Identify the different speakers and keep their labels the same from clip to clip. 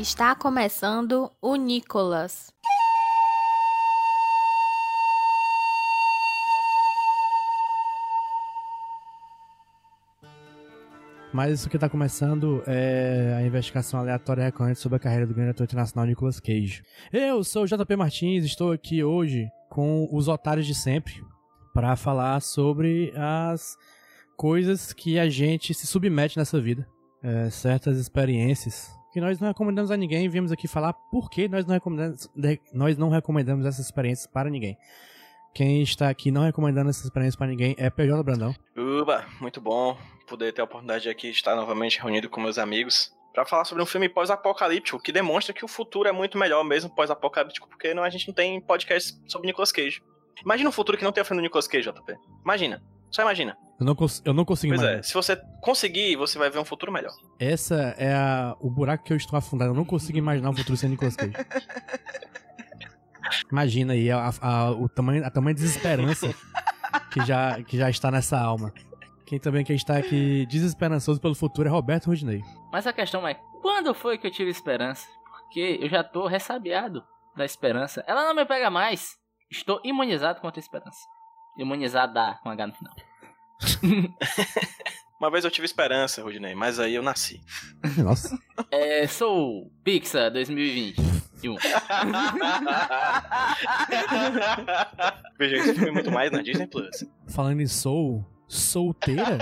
Speaker 1: Está começando o Nicolas.
Speaker 2: Mas isso que tá começando é a investigação aleatória recorrente sobre a carreira do grande ator internacional Nicolas Cage. Eu sou o JP Martins, estou aqui hoje com os otários de sempre para falar sobre as coisas que a gente se submete nessa vida. É, certas experiências que nós não recomendamos a ninguém. Viemos aqui falar por que nós não recomendamos, nós não recomendamos essas experiências para ninguém. Quem está aqui não recomendando essas experiências para ninguém é PJ Brandão.
Speaker 3: Uba, muito bom poder ter a oportunidade de aqui estar novamente reunido com meus amigos para falar sobre um filme pós-apocalíptico que demonstra que o futuro é muito melhor mesmo pós-apocalíptico, porque não, a gente não tem podcast sobre Nicolas Cage. Imagina um futuro que não tem o filme do Nicolas Cage, JP. Imagina. Só imagina.
Speaker 2: Eu não, cons eu não consigo
Speaker 3: Pois
Speaker 2: imaginar.
Speaker 3: é, se você conseguir, você vai ver um futuro melhor.
Speaker 2: Essa é a- o buraco que eu estou afundado. Eu não consigo imaginar o futuro sem Nicolas Cage. Imagina aí a, a- o tamanho, a tamanho de desesperança que já, que já está nessa alma. Quem também que está aqui desesperançoso pelo futuro é Roberto Rudinei.
Speaker 4: Mas a questão é, quando foi que eu tive esperança? Porque eu já tô ressabiado da esperança. Ela não me pega mais. Estou imunizado contra a esperança. Imunizada com H no final.
Speaker 3: Uma vez eu tive esperança, Rudinei, mas aí eu nasci.
Speaker 2: Nossa.
Speaker 4: É, sou Pixar 2021.
Speaker 3: Veja, esse filme é muito mais na Disney Plus.
Speaker 2: Falando em Soul, solteira?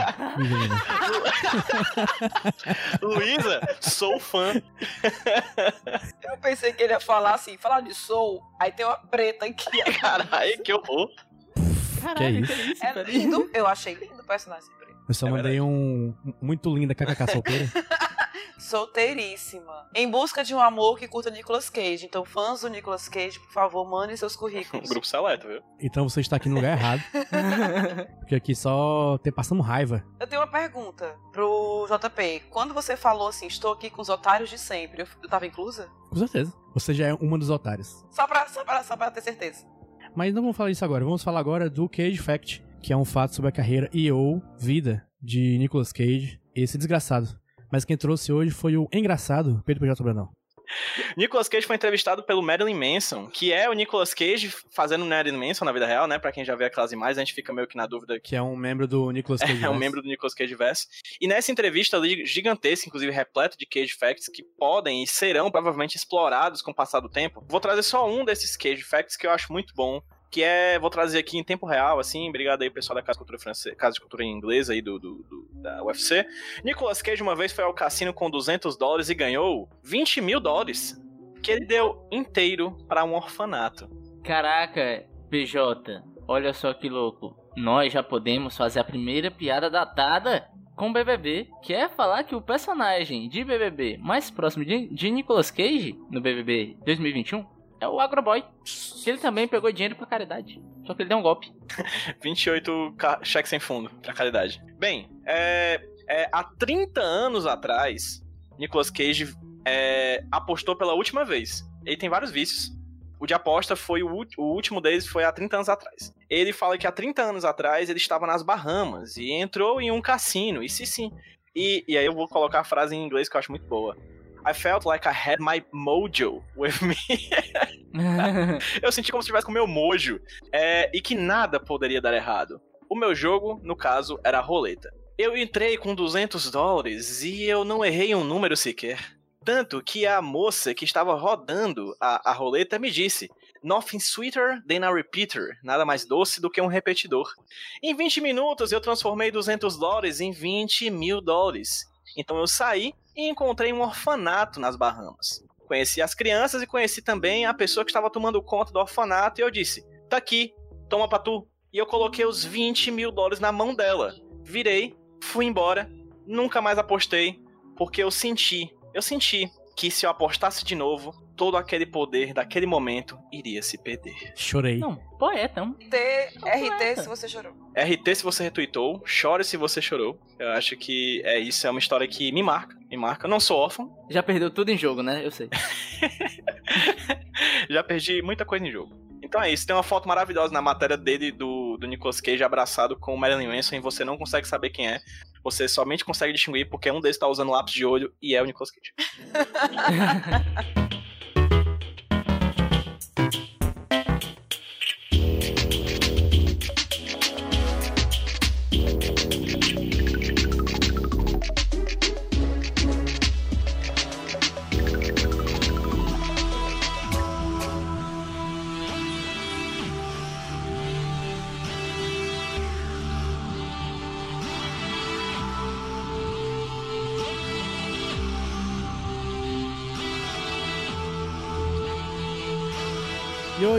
Speaker 3: Luísa, sou fã.
Speaker 5: Eu pensei que ele ia falar assim, falar de soul, aí tem uma preta aqui.
Speaker 3: Caralho, que horror.
Speaker 2: Que é isso?
Speaker 5: É lindo, eu achei lindo o personagem preto.
Speaker 2: Eu só
Speaker 3: É
Speaker 2: mandei um muito linda kkk solteira.
Speaker 5: Solteiríssima. Em busca de um amor que curta Nicolas Cage. Então, fãs do Nicolas Cage, por favor, mandem seus
Speaker 3: Um
Speaker 5: currículos.
Speaker 3: grupo seleto, viu?
Speaker 2: Então você está aqui no lugar errado. Porque aqui só te passamos raiva.
Speaker 5: Eu tenho uma pergunta pro JP. Quando você falou assim, estou aqui com os otários de sempre, eu, eu tava inclusa?
Speaker 2: Com certeza. Você já é uma dos otários.
Speaker 5: Só pra, só, pra, só pra ter certeza.
Speaker 2: Mas não vamos falar isso agora. Vamos falar agora do Cage Fact, que é um fato sobre a carreira e ou vida de Nicolas Cage, esse desgraçado. Mas quem trouxe hoje foi o engraçado Pedro P.J. Brandão.
Speaker 3: Nicolas Cage foi entrevistado pelo Marilyn Manson, que é o Nicolas Cage fazendo Marilyn Manson na vida real, né? Pra quem já vê aquelas imagens, a gente fica meio que na dúvida
Speaker 2: Que é um membro do Nicolas Cage.
Speaker 3: é um
Speaker 2: Verse.
Speaker 3: membro do Nicolas Cage Verse. E nessa entrevista ali, gigantesca, inclusive repleta de Cage Facts, que podem e serão provavelmente explorados com o passar do tempo, vou trazer só um desses Cage Facts que eu acho muito bom. Que é, vou trazer aqui em tempo real, assim, obrigado aí pessoal da Casa de Cultura Francesa, Casa de Cultura Inglesa aí do, do- do- da UFC. Nicolas Cage uma vez foi ao cassino com 200 dólares e ganhou 20 mil dólares, que ele deu inteiro para um orfanato.
Speaker 4: Caraca, PJ, olha só que louco. Nós já podemos fazer a primeira piada datada com BBB, que é falar que o personagem de BBB mais próximo de, de Nicolas Cage no BBB 2021 é o Agroboy, que ele também pegou dinheiro pra caridade. Só que ele deu um golpe.
Speaker 3: 28 ca- cheques sem fundo pra caridade. Bem, é, é, há 30 anos atrás, Nicolas Cage é, apostou pela última vez. Ele tem vários vícios. O de aposta foi o, o último deles foi há 30 anos atrás. Ele fala que há 30 anos atrás ele estava nas Bahamas e entrou em um cassino. E sim, sim. E, e aí eu vou colocar a frase em inglês que eu acho muito boa. I felt like I had my mojo with me. eu senti como se estivesse com o meu mojo. É, e que nada poderia dar errado. O meu jogo, no caso, era a roleta. Eu entrei com 200 dólares e eu não errei um número sequer. Tanto que a moça que estava rodando a, a roleta me disse: Nothing sweeter than a repeater. Nada mais doce do que um repetidor. Em 20 minutos eu transformei 200 dólares em 20 mil dólares. Então eu saí e encontrei um orfanato nas Bahamas. Conheci as crianças e conheci também a pessoa que estava tomando conta do orfanato e eu disse: Tá aqui, toma pra tu. E eu coloquei os 20 mil dólares na mão dela. Virei, fui embora, nunca mais apostei, porque eu senti, eu senti que se eu apostasse de novo, todo aquele poder daquele momento iria se perder.
Speaker 2: Chorei.
Speaker 4: Não, poeta, um.
Speaker 5: T, RT
Speaker 4: poeta.
Speaker 5: se você chorou.
Speaker 3: RT se você retweetou, chore se você chorou. Eu acho que é isso, é uma história que me marca, me marca. Eu não sou órfão,
Speaker 4: Já perdeu tudo em jogo, né? Eu sei.
Speaker 3: já perdi muita coisa em jogo. Então é isso, tem uma foto maravilhosa na matéria dele do, do Nicolas Cage abraçado com o Marilyn Manson e você não consegue saber quem é. Você somente consegue distinguir porque um deles tá usando lápis de olho e é o Nicolas Cage.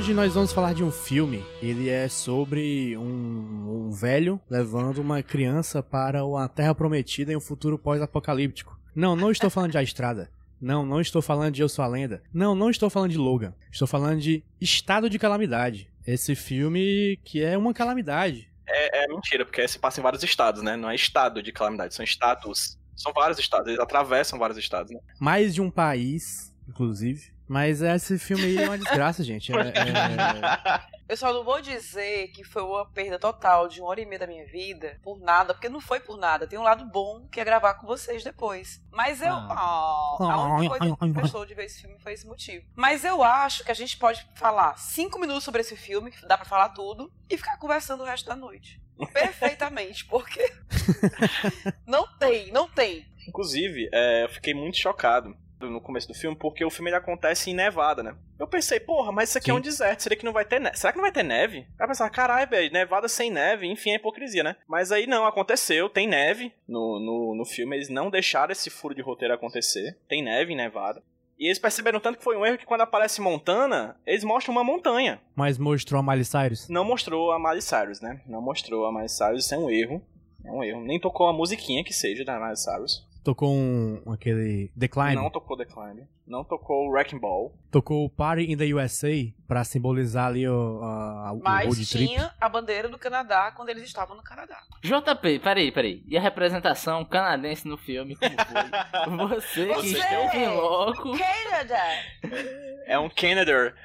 Speaker 2: hoje nós vamos falar de um filme. Ele é sobre um, um velho levando uma criança para uma terra prometida em um futuro pós-apocalíptico. Não, não estou falando de A Estrada. Não, não estou falando de Eu Sou a Lenda. Não, não estou falando de Logan. Estou falando de Estado de Calamidade. Esse filme que é uma calamidade.
Speaker 3: É, é mentira, porque se passa em vários estados, né? Não é estado de calamidade, são estatus. São vários estados, eles atravessam vários estados, né?
Speaker 2: Mais de um país, inclusive. Mas esse filme aí é uma desgraça, gente. É- é-
Speaker 5: Eu só não vou dizer que foi uma perda total de uma hora e meia da minha vida por nada, porque não foi por nada. Tem um lado bom que é gravar com vocês depois. Mas eu. Ah, a única coisa que me prestou de ver esse filme foi esse motivo. Mas eu acho que a gente pode falar cinco minutos sobre esse filme, que dá pra falar tudo, e ficar conversando o resto da noite. Perfeitamente, porque. não tem, não tem.
Speaker 3: Inclusive, é, eu fiquei muito chocado no começo do filme, porque o filme ele acontece em Nevada, né? Eu pensei, porra, mas isso aqui é
Speaker 2: Sim.
Speaker 3: um deserto, será que não vai ter neve? Será que não vai ter neve? Aí eu pensava, caralho, velho, Nevada sem neve, enfim, é hipocrisia, né? Mas aí não, aconteceu, tem neve no, no, no filme, eles não deixaram esse furo de roteiro acontecer, tem neve em Nevada. E eles perceberam tanto que foi um erro que quando aparece Montana, eles mostram uma montanha.
Speaker 2: Mas mostrou a Miley Cyrus.
Speaker 3: Não mostrou a Miley Cyrus, né? Não mostrou a Miley Cyrus, isso é um erro. É um erro. Nem tocou a musiquinha que seja da Miley Cyrus.
Speaker 2: Tocou um, aquele Decline.
Speaker 3: Não tocou The Climb. Não tocou o Wrecking Ball.
Speaker 2: Tocou o Party in the USA pra simbolizar ali o, a, o
Speaker 5: Mas
Speaker 2: road trip.
Speaker 5: tinha a bandeira do Canadá quando eles estavam no Canadá.
Speaker 4: JP, peraí, peraí. E a representação canadense no filme, como foi? Você que
Speaker 5: Você!
Speaker 4: esteve em loco.
Speaker 5: Canadá!
Speaker 3: É um Canada.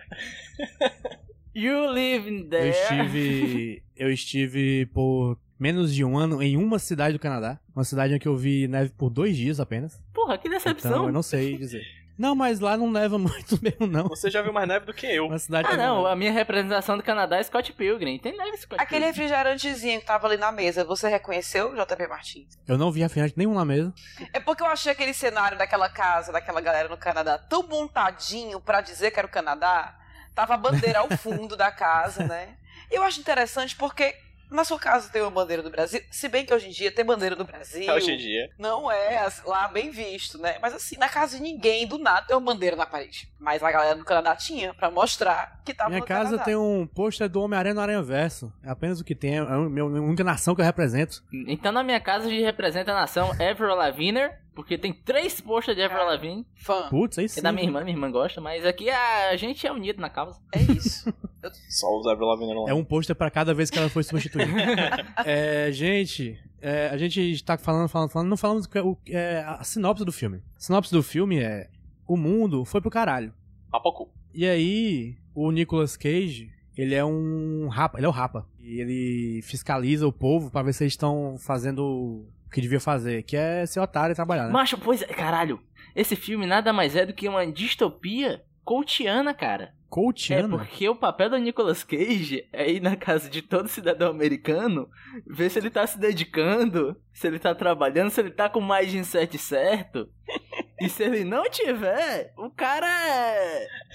Speaker 4: You live in
Speaker 2: Eu
Speaker 4: there.
Speaker 2: estive. eu estive por menos de um ano em uma cidade do Canadá. Uma cidade em que eu vi neve por dois dias apenas.
Speaker 4: Porra, que decepção.
Speaker 2: Então eu não sei dizer. Não, mas lá não neva muito mesmo, não.
Speaker 3: Você já viu mais neve do que eu.
Speaker 2: Uma cidade
Speaker 4: Ah, não, a minha representação do Canadá é Scott Pilgrim. Tem neve Scott
Speaker 5: Aquele
Speaker 4: Pilgrim.
Speaker 5: refrigerantezinho que tava ali na mesa, você reconheceu, JP Martins?
Speaker 2: Eu não vi refrigerante nenhum na mesa.
Speaker 5: É porque eu achei aquele cenário daquela casa, daquela galera no Canadá, tão montadinho pra dizer que era o Canadá. Tava a bandeira ao fundo da casa, né? Eu acho interessante porque na sua casa tem uma bandeira do Brasil, se bem que hoje em dia tem bandeira do Brasil.
Speaker 3: Hoje em dia.
Speaker 5: Não é lá bem visto, né? Mas assim, na casa de ninguém, do nada, tem uma bandeira na parede. Mas a galera do Canadá tinha pra mostrar que tava
Speaker 2: Minha
Speaker 5: no
Speaker 2: casa
Speaker 5: Canadá.
Speaker 2: tem um pôster do Homem-Aranha no Aranha Verso. É apenas o que tem. É a minha- única nação que eu represento.
Speaker 4: Então na minha casa a gente representa a nação Avril Lavigne, porque tem três posters de Avril. Lavigne.
Speaker 5: Fã.
Speaker 2: Putz, aí sim.
Speaker 4: É da minha irmã, minha irmã gosta, mas aqui a gente é unido na causa.
Speaker 5: É isso.
Speaker 3: Só os Avril Lavigne lá.
Speaker 2: É um pôster pra cada vez que ela foi substituída. é, gente, é, a gente está falando, falando, falando, não falamos o, é, a sinopse do filme. A sinopse do filme é: o mundo foi pro caralho.
Speaker 3: Papocu.
Speaker 2: E aí, o Nicolas Cage, ele é um rapa, ele é o rapa. E ele fiscaliza o povo pra ver se eles estão fazendo que devia fazer, que é ser otário e trabalhar, né?
Speaker 4: Macho, pois é, caralho. Esse filme nada mais é do que uma distopia coutiana, cara. É
Speaker 2: Coachiano.
Speaker 4: porque o papel do Nicolas Cage é ir na casa de todo cidadão americano, ver se ele tá se dedicando, se ele tá trabalhando, se ele tá com o mindset certo. E se ele não tiver, o cara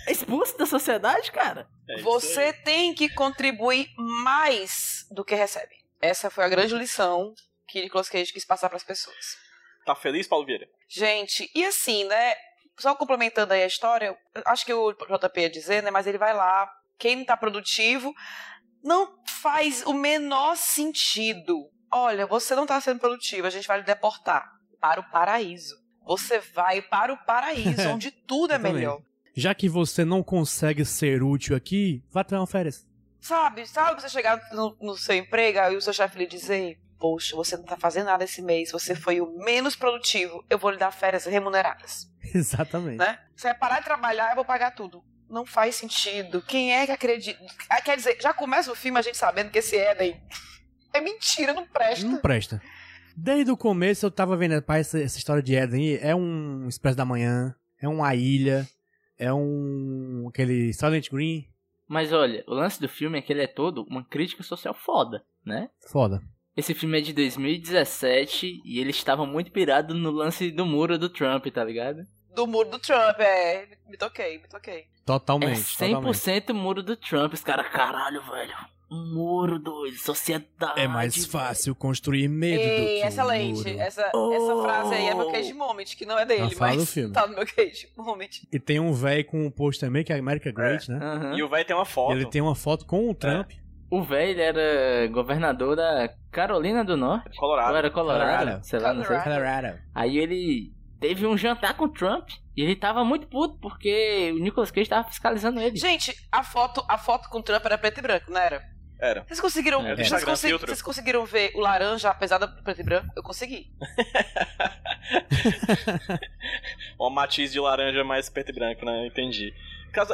Speaker 4: é expulso da sociedade, cara.
Speaker 3: É
Speaker 5: Você tem que contribuir mais do que recebe. Essa foi a grande lição que Nicolas Cage quis passar para as pessoas.
Speaker 3: Tá feliz, Paulo Vieira?
Speaker 5: Gente, e assim, né? Só complementando aí a história, acho que o JP ia dizer, né? Mas ele vai lá, quem não tá produtivo, não faz o menor sentido. Olha, você não tá sendo produtivo, a gente vai lhe deportar para o paraíso. Você vai para o paraíso, onde tudo é melhor.
Speaker 2: Já que você não consegue ser útil aqui, vá tirar uma férias.
Speaker 5: Sabe, sabe você chegar no, no seu emprego e o seu chefe lhe dizer: Poxa, você não tá fazendo nada esse mês, você foi o menos produtivo, eu vou lhe dar férias remuneradas.
Speaker 2: Exatamente.
Speaker 5: né? Você vai parar de trabalhar, eu vou pagar tudo. Não faz sentido. Quem é que acredita? Ah, Quer dizer, já começa o filme a gente sabendo que esse Éden é mentira, não presta.
Speaker 2: Não presta. Desde o começo eu tava vendo, pai, essa, essa história de Eden aí é um Expresso da Manhã, é uma ilha, é um. aquele Silent Green.
Speaker 4: Mas olha, o lance do filme é que ele é todo uma crítica social foda, né?
Speaker 2: Foda.
Speaker 4: Esse filme é de 2017 e ele estava muito pirado no lance do muro do Trump, tá ligado?
Speaker 5: Do muro do Trump, é. Me toquei, me toquei.
Speaker 2: Totalmente.
Speaker 4: É 100% muro do Trump. Os caras, caralho, velho. Um muro, doido. Sociedade.
Speaker 2: É mais
Speaker 4: velho.
Speaker 2: fácil construir medo do
Speaker 5: Ei,
Speaker 2: que
Speaker 5: excelente.
Speaker 2: um muro.
Speaker 5: Essa,
Speaker 4: Oh.
Speaker 5: essa frase aí é meu cage moment, que não é dele, mas
Speaker 2: do filme.
Speaker 5: tá no meu cage moment.
Speaker 2: E tem um velho com um post também, que é America Great, né?
Speaker 4: Aham.
Speaker 3: E o velho tem uma foto.
Speaker 2: Ele tem uma foto com o Trump.
Speaker 4: O velho era governador da Carolina do Norte. Ou
Speaker 3: Colorado.
Speaker 4: era Colorado,
Speaker 2: Colorado.
Speaker 4: sei lá, não sei.
Speaker 5: Colorado.
Speaker 2: Colorado.
Speaker 4: Aí ele teve um jantar com o Trump e ele tava muito puto porque o Nicolas Cage tava fiscalizando ele.
Speaker 5: Gente, a foto, a foto com o Trump era preto e branco, não era?
Speaker 3: Era.
Speaker 5: Vocês conseguiram,
Speaker 4: É, do
Speaker 5: vocês,
Speaker 3: filtro.
Speaker 5: vocês conseguiram ver o laranja apesar do preto e branco? Eu consegui.
Speaker 3: Uma matiz de laranja mais preto e branco, né? Entendi.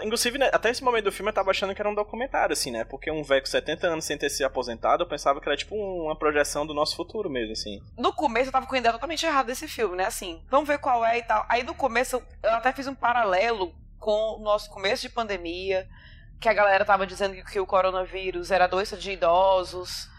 Speaker 3: Inclusive, né, até esse momento do filme eu tava achando que era um documentário, assim, né? Porque um velho com 70 anos sem ter se aposentado, eu pensava que era tipo uma projeção do nosso futuro mesmo, assim.
Speaker 5: No começo eu tava com a ideia totalmente errada desse filme, né? Assim, vamos ver qual é e tal. Aí no começo eu- até fiz um paralelo com o nosso começo de pandemia, que a galera tava dizendo que, o coronavírus era doença de idosos,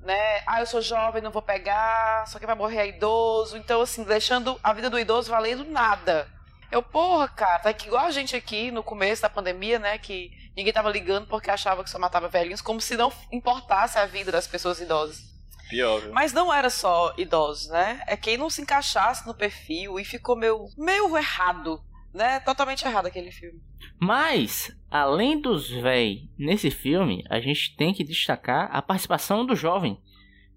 Speaker 5: né? Ah, eu sou jovem, não vou pegar, só que vai morrer é idoso. Então, assim, deixando a vida do idoso valendo nada. Eu, porra, cara, tá aqui igual a gente aqui no começo da pandemia, né? Que ninguém tava ligando porque achava que só matava velhinhos, como se não importasse a vida das pessoas idosas.
Speaker 3: Pior, viu?
Speaker 5: Mas não era só idosos, né? É quem não se encaixasse no perfil e ficou meio, meio errado, né? Totalmente errado aquele filme.
Speaker 4: Mas, além dos véi nesse filme, a gente tem que destacar a participação do jovem.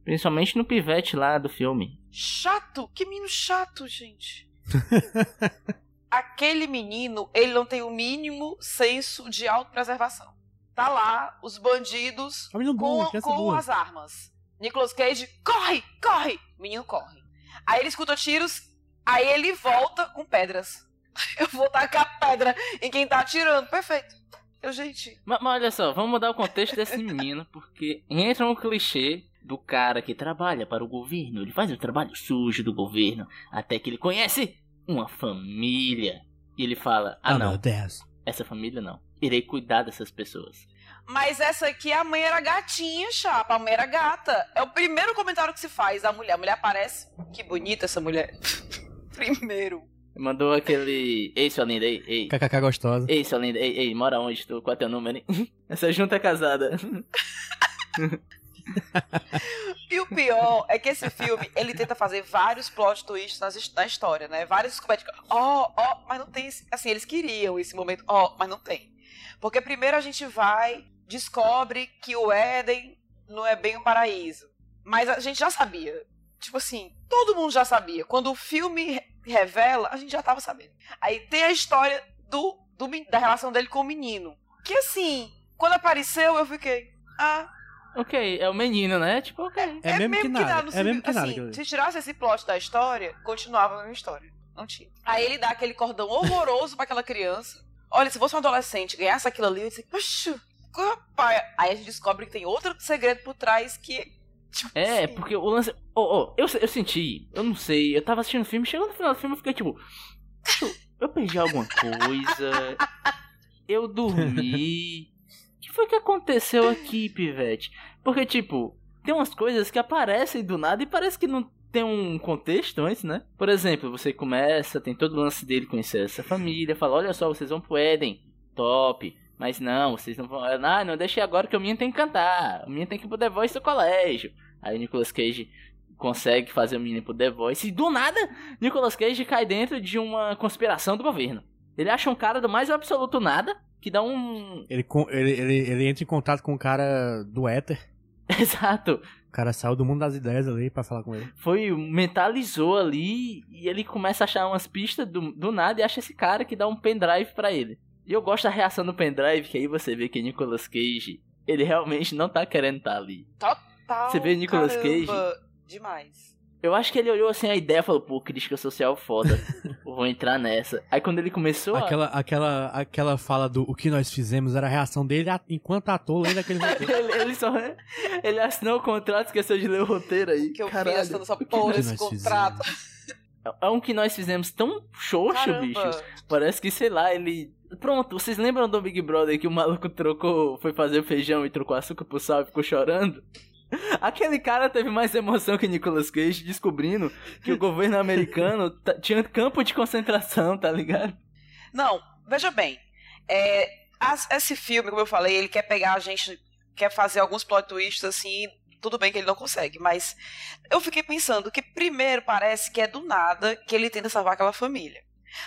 Speaker 4: Principalmente no pivete lá do filme.
Speaker 5: Chato? Que menino chato, gente. Aquele menino, ele não tem o mínimo senso de autopreservação. Tá lá, os bandidos
Speaker 2: É
Speaker 5: com,
Speaker 2: criança
Speaker 5: com as armas. Nicolas Cage, corre, corre! O menino corre. Aí ele escuta tiros, aí ele volta com pedras. Eu vou tacar pedra em quem tá atirando. Perfeito. Eu, gente,
Speaker 4: Mas, mas olha só, vamos mudar o contexto desse menino, porque entra um clichê do cara que trabalha para o governo, ele faz o trabalho sujo do governo, até que ele conhece uma família. E ele fala: Ah,
Speaker 2: meu
Speaker 4: não,
Speaker 2: Deus.
Speaker 4: essa família não. Irei cuidar dessas pessoas.
Speaker 5: Mas essa aqui, a mãe era gatinha, chapa. A mãe era gata. É o primeiro comentário que se faz da mulher. A mulher aparece. Que bonita essa mulher. primeiro.
Speaker 4: Mandou aquele. Ei, sua linda, ei, ei.
Speaker 2: KKK gostosa.
Speaker 4: Ei, sua linda, ei, ei, mora onde? Tu, qual é teu número, hein? Essa junta é casada.
Speaker 5: E o pior é que esse filme, ele tenta fazer vários plot twists nas na história, né? Vários descobertas. Ó, ó, mas não tem. Assim, eles queriam esse momento. Ó, mas não tem. Porque primeiro a gente vai, descobre que o Éden não é bem um paraíso. Mas a gente já sabia. Tipo assim, todo mundo já sabia. Quando o filme re- revela, a gente já tava sabendo. Aí tem a história do, do da relação dele com o menino. Que assim, quando apareceu, eu fiquei. Ah,
Speaker 4: ok, é o menino, né? Tipo, ok.
Speaker 2: É, mesmo, que nada.
Speaker 5: no
Speaker 2: É mesmo que
Speaker 5: assim,
Speaker 2: nada. ali.
Speaker 5: Se tirasse esse plot da história, continuava a mesma história. Não tinha. Aí ele dá aquele cordão horroroso pra aquela criança. Olha, se fosse um adolescente ganhasse aquilo ali, eu ia dizer, poxa, rapaz. Aí a gente descobre que tem outro segredo por trás que. Tipo,
Speaker 4: É,
Speaker 5: assim,
Speaker 4: porque o lance. Oh, oh, eu, eu senti, eu não sei, eu tava assistindo o filme, chegou no final do filme eu fiquei tipo. "Deixa Eu, eu perdi alguma coisa. Eu dormi. O que foi que aconteceu aqui, Pivete? Porque, tipo, tem umas coisas que aparecem do nada e parece que não tem um contexto antes, né? Por exemplo, você começa, tem todo o lance dele conhecer essa família, fala, olha só, vocês vão pro Éden, top. Mas não, vocês não vão. Ah, não, deixei agora que o menino tem que cantar. O menino tem que ir pro The Voice do colégio. Aí o Nicolas Cage consegue fazer o menino pro The Voice. E do nada, Nicolas Cage cai dentro de uma conspiração do governo. Ele acha um cara do mais absoluto nada, que dá um.
Speaker 2: Ele, ele, ele, ele entra em contato com o cara do éter.
Speaker 4: Exato.
Speaker 2: O cara saiu do mundo das ideias ali pra falar com ele.
Speaker 4: Foi, mentalizou ali e ele começa a achar umas pistas do, do nada e acha esse cara que dá um pendrive para ele. E eu gosto da reação do pendrive, que aí você vê que Nicolas Cage, ele realmente não tá querendo estar tá ali.
Speaker 5: Total.
Speaker 4: Você vê Nicolas
Speaker 5: caramba,
Speaker 4: Cage.
Speaker 5: Demais.
Speaker 4: Eu acho que ele olhou assim a ideia e falou, pô, crítica social foda. Vou entrar nessa. Aí quando ele começou
Speaker 2: aquela,
Speaker 4: a...
Speaker 2: aquela, aquela fala do o que nós fizemos era a reação dele enquanto ator lendo aquele roteiro.
Speaker 4: ele, ele, só. Ele assinou o contrato, esqueceu de ler o roteiro aí.
Speaker 5: Que eu
Speaker 4: Caralho.
Speaker 5: fiz essa porra desse contrato.
Speaker 4: É um que nós fizemos tão xoxo,
Speaker 5: Caramba.
Speaker 4: bicho. Parece que, sei lá, ele. Pronto, vocês lembram do Big Brother que o maluco trocou, foi fazer o feijão e trocou açúcar pro sal e ficou chorando? Aquele cara teve mais emoção que Nicolas Cage descobrindo que o governo americano tinha campo de concentração, tá ligado?
Speaker 5: Não, veja bem. É, as- esse filme, como eu falei, ele quer pegar a gente, quer fazer alguns plot twists assim. Tudo bem que ele não consegue, mas eu fiquei pensando que primeiro parece que é do nada que ele tenta salvar aquela família.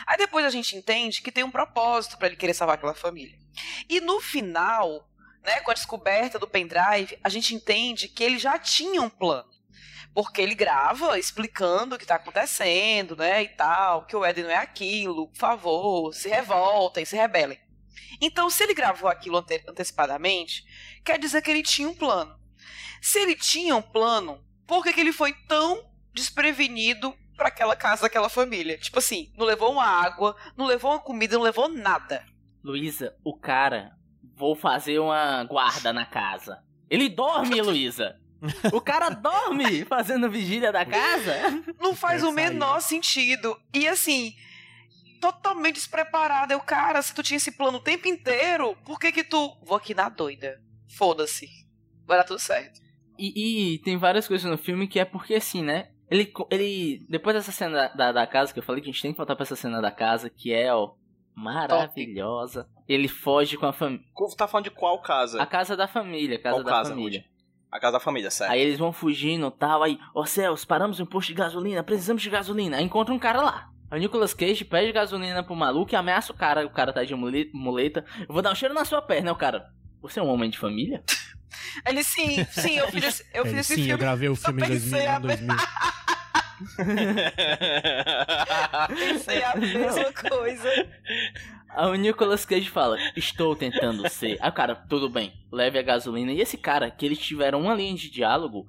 Speaker 5: Aí depois a gente entende que tem um propósito para ele querer salvar aquela família. E no final, né, com a descoberta do pendrive, a gente entende que ele já tinha um plano. Porque ele grava explicando o que está acontecendo, né, e tal, que o Éden não é aquilo, por favor, se revoltem, se rebelem. Então, se ele gravou aquilo ante- antecipadamente, quer dizer que ele tinha um plano. Se ele tinha um plano, por que, que ele foi tão desprevenido para aquela casa daquela família? Tipo assim, não levou uma água, não levou uma comida, não levou nada.
Speaker 4: Luísa, o cara, vou fazer uma guarda na casa. Ele dorme, Luísa. O cara dorme fazendo vigília da casa.
Speaker 5: Não faz o menor sentido. E assim, totalmente despreparado. Eu, cara, se tu tinha esse plano o tempo inteiro, por que que tu... Vou aqui na doida. Foda-se. Vai dar tudo certo.
Speaker 4: E, e tem várias coisas no filme que é porque assim, né? Ele, ele depois dessa cena da, da, da casa, que eu falei que a gente tem que voltar pra essa cena da casa, que é, ó, maravilhosa. Ele foge com a família.
Speaker 3: Tá falando de qual casa?
Speaker 4: A casa da família, a casa
Speaker 3: Qual
Speaker 4: da
Speaker 3: casa,
Speaker 4: família.
Speaker 3: A casa da família, certo.
Speaker 4: Aí eles vão fugindo e tal, aí, ó céus, paramos em um posto de gasolina, precisamos de gasolina. Aí encontra um cara lá. Aí o Nicolas Cage pede gasolina pro maluco e ameaça o cara, o cara tá de mule- muleta. Eu vou dar um cheiro na sua perna, o cara. Você é um homem de família?
Speaker 5: Ele, sim, sim, eu fiz esse, eu fiz
Speaker 2: Ele,
Speaker 5: esse
Speaker 2: sim, eu
Speaker 5: filme.
Speaker 2: gravei o filme em
Speaker 5: pensei
Speaker 2: 2000.
Speaker 5: A-
Speaker 2: em 2000.
Speaker 5: Pensei a mesma coisa.
Speaker 4: Aí o Nicolas Cage fala, estou tentando ser. O cara, tudo bem, leve a gasolina. E esse cara, que eles tiveram uma linha de diálogo,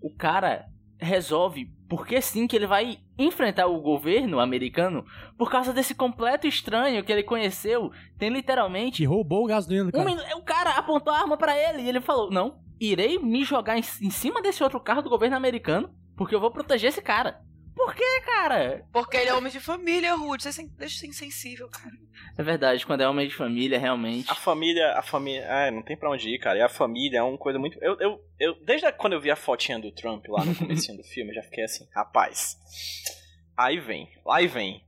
Speaker 4: o cara resolve, porque sim, que ele vai enfrentar o governo americano por causa desse completo estranho que ele conheceu. Tem literalmente.
Speaker 2: Que roubou o gasolina do
Speaker 4: Um
Speaker 2: cara.
Speaker 4: minu- o cara apontou a arma pra ele e ele falou: Não, irei me jogar em, em cima desse outro carro do governo americano porque eu vou proteger esse cara. Por que, cara?
Speaker 5: Porque ele é homem de família, Ruth. Você sen- deixa de ser insensível, cara.
Speaker 4: É verdade, quando é homem de família, realmente.
Speaker 3: A família, a família, é, não tem pra onde ir, cara. E a família é uma coisa muito. Eu, eu, eu, desde quando eu vi a fotinha do Trump lá no comecinho do filme, eu já fiquei assim, rapaz. Aí vem, lá e vem.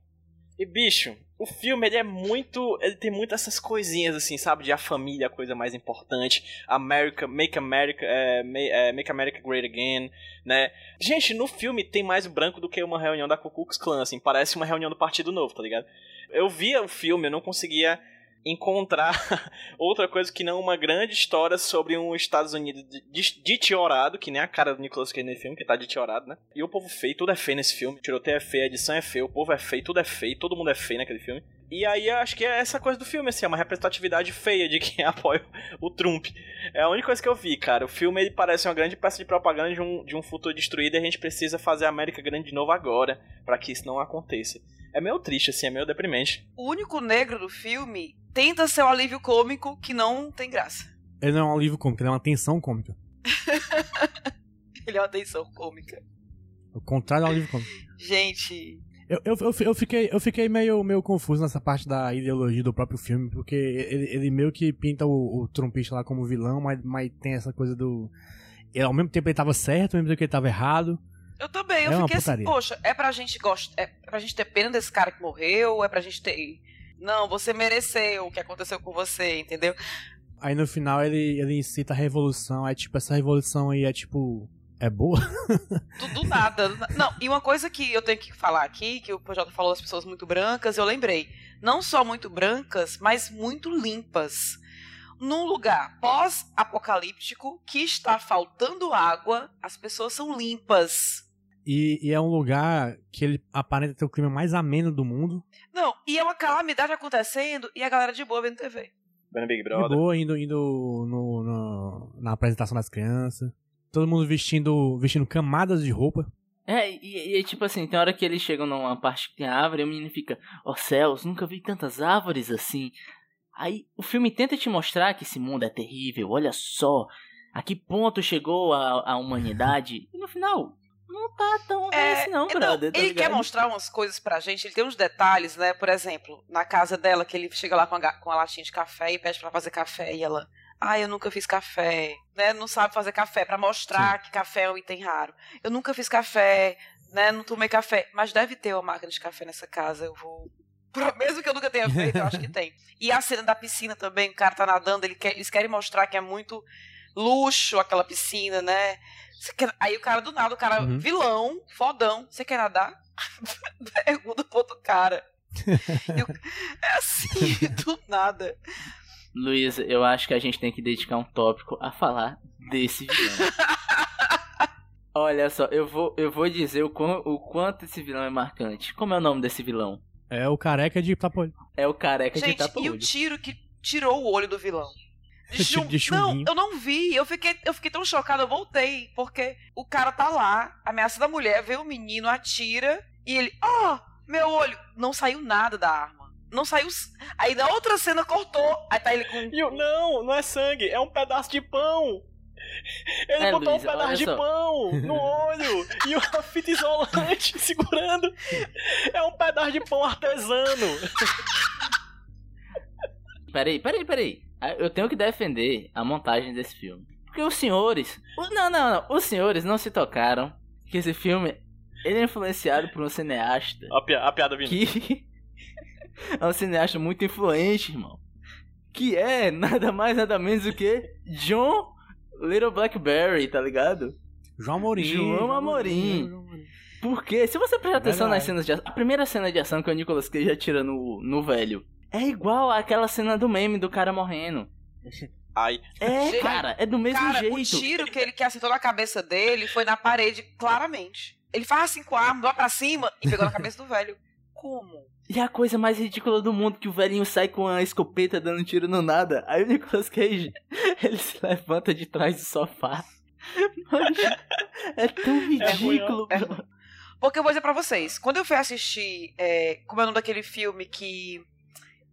Speaker 3: E bicho, o filme ele é muito, ele tem muitas essas coisinhas assim, sabe, de a família a coisa mais importante, America, Make America, é, é, Make America Great Again, né? Gente, no filme tem mais branco do que uma reunião da Ku Klux Klan, assim, parece uma reunião do Partido Novo, tá ligado? Eu via o filme, eu não conseguia encontrar outra coisa que não uma grande história sobre um Estados Unidos ditiorado, que nem a cara do Nicolas Cage nesse filme, que tá ditiorado, né? E o povo feio, tudo é feio nesse filme. Tiroteio é feio, a edição é feia, o povo é feio, tudo é feio, todo mundo é feio naquele filme. E aí eu acho que é essa coisa do filme, assim, é uma representatividade feia de quem apoia o Trump. É a única coisa que eu vi, cara. O filme ele parece uma grande peça de propaganda de um, de um futuro destruído e a gente precisa fazer a América grande de novo agora, pra que isso não aconteça. É meio triste, assim, é meio deprimente.
Speaker 5: O único negro do filme tenta ser o alívio cômico que não tem graça.
Speaker 2: Ele não é um alívio cômico, ele é uma tensão cômica.
Speaker 5: Ele é uma tensão cômica.
Speaker 2: O contrário do alívio cômico.
Speaker 5: Gente,
Speaker 2: Eu, eu, eu, eu fiquei, eu fiquei meio, meio confuso nessa parte da ideologia do próprio filme, porque ele, ele meio que pinta o, o trumpista lá como vilão, mas, mas tem essa coisa do. Ele, ao mesmo tempo ele tava certo, ao mesmo tempo ele tava errado.
Speaker 5: Eu também, eu
Speaker 2: É uma
Speaker 5: fiquei assim,
Speaker 2: putaria.
Speaker 5: poxa, é pra gente gostar, é pra gente ter pena desse cara que morreu, é pra gente ter. Não, você mereceu o que aconteceu com você, entendeu?
Speaker 2: Aí no final ele, ele incita a revolução. Aí, tipo, essa revolução aí é tipo. É boa?
Speaker 5: Do, do nada. do Não, e uma coisa que eu tenho que falar aqui, que o PJ falou das pessoas muito brancas, eu lembrei. Não só muito brancas, mas muito limpas. Num lugar pós-apocalíptico que está faltando água, as pessoas são limpas.
Speaker 2: E, e é um lugar que ele aparenta ter o clima mais ameno do mundo.
Speaker 5: Não, e é uma calamidade acontecendo e a galera de boa vendo TV.
Speaker 3: Vendo Big
Speaker 2: De
Speaker 3: Brother.
Speaker 2: boa, indo, indo no, no- na apresentação das crianças. Todo mundo vestindo, vestindo camadas de roupa.
Speaker 4: É, e, e tipo assim, tem hora que eles chegam numa parte que tem árvore e o menino fica, ó céus, nunca vi tantas árvores assim. Aí o filme tenta te mostrar que esse mundo é terrível, olha só, a que ponto chegou a, a humanidade. E no final, não tá tão
Speaker 5: É,
Speaker 4: esse não,
Speaker 5: Não,
Speaker 4: brother. tá
Speaker 5: ele quer mostrar umas coisas pra gente, ele tem uns detalhes, né? Por exemplo, na casa dela, que ele chega lá com a, com a latinha de café e pede pra fazer café, e ela, ah, eu nunca fiz café, né? Não sabe fazer café, pra mostrar que café é um item raro. Eu nunca fiz café, né? Não tomei café, mas deve ter uma máquina de café nessa casa, eu vou. Mesmo que eu nunca tenha feito, eu acho que tem. E a cena da piscina também, o cara tá nadando, ele quer- eles querem mostrar que é muito luxo aquela piscina, né? Quer- Aí o cara do nada, o cara
Speaker 2: Uhum.
Speaker 5: vilão, fodão, você quer nadar? Pergunta pro outro cara. E o- É assim, do nada.
Speaker 4: Luísa, eu acho que a gente tem que dedicar um tópico a falar desse vilão. Olha só, eu vou, eu vou dizer o, quão- o quanto esse vilão é marcante. Como é o nome desse vilão?
Speaker 2: É o careca de Tapolho.
Speaker 4: É o careca de
Speaker 5: Gente,
Speaker 4: tapa
Speaker 5: e o tiro que tirou o olho do vilão?
Speaker 2: Tiro de
Speaker 5: Ju- não, eu não vi. Eu fiquei, eu fiquei tão chocada, eu voltei. Porque o cara tá lá, ameaça da mulher, vê o menino, atira, e ele, ó, meu olho. Não saiu nada da arma. Não saiu. s- Aí na outra cena cortou. Aí tá ele com.
Speaker 3: E o- não, não é sangue, é um pedaço de pão. Ele
Speaker 4: É,
Speaker 3: botou
Speaker 4: Luísa,
Speaker 3: um pedaço de
Speaker 4: só.
Speaker 3: pão no olho e uma fita isolante segurando. É um pedaço de pão artesano.
Speaker 4: Peraí, peraí, peraí. Ah, Eu tenho que defender a montagem desse filme. Porque os senhores. Não, não, não. Os senhores não se tocaram que esse filme ele é influenciado por um cineasta
Speaker 3: A, pi- a piada vindo.
Speaker 4: que é um cineasta muito influente, irmão. Que é nada mais, nada menos do que John Little Blackberry, tá ligado?
Speaker 2: João Amorim.
Speaker 4: João Amorim.
Speaker 2: João Amorim.
Speaker 4: Porque, se você prestar atenção nas cenas de ação, a primeira cena de ação que o Nicolas Cage atira no, no velho é igual àquela cena do meme do cara morrendo.
Speaker 3: Ai,
Speaker 4: É,
Speaker 5: Gente,
Speaker 4: cara, é do mesmo
Speaker 5: Cara, o
Speaker 4: jeito.
Speaker 5: tiro que ele que acertou na cabeça dele foi na parede, claramente. Ele faz assim com a arma, vai pra cima e pegou na cabeça do velho. Como?
Speaker 4: E a coisa mais ridícula do mundo que o velhinho sai com a escopeta dando tiro no nada. Aí o Nicolas Cage, ele se levanta de trás do sofá. Mas é tão ridículo,
Speaker 5: É ruim. Porque eu vou dizer pra vocês, quando eu fui assistir, é, como é o nome daquele filme que,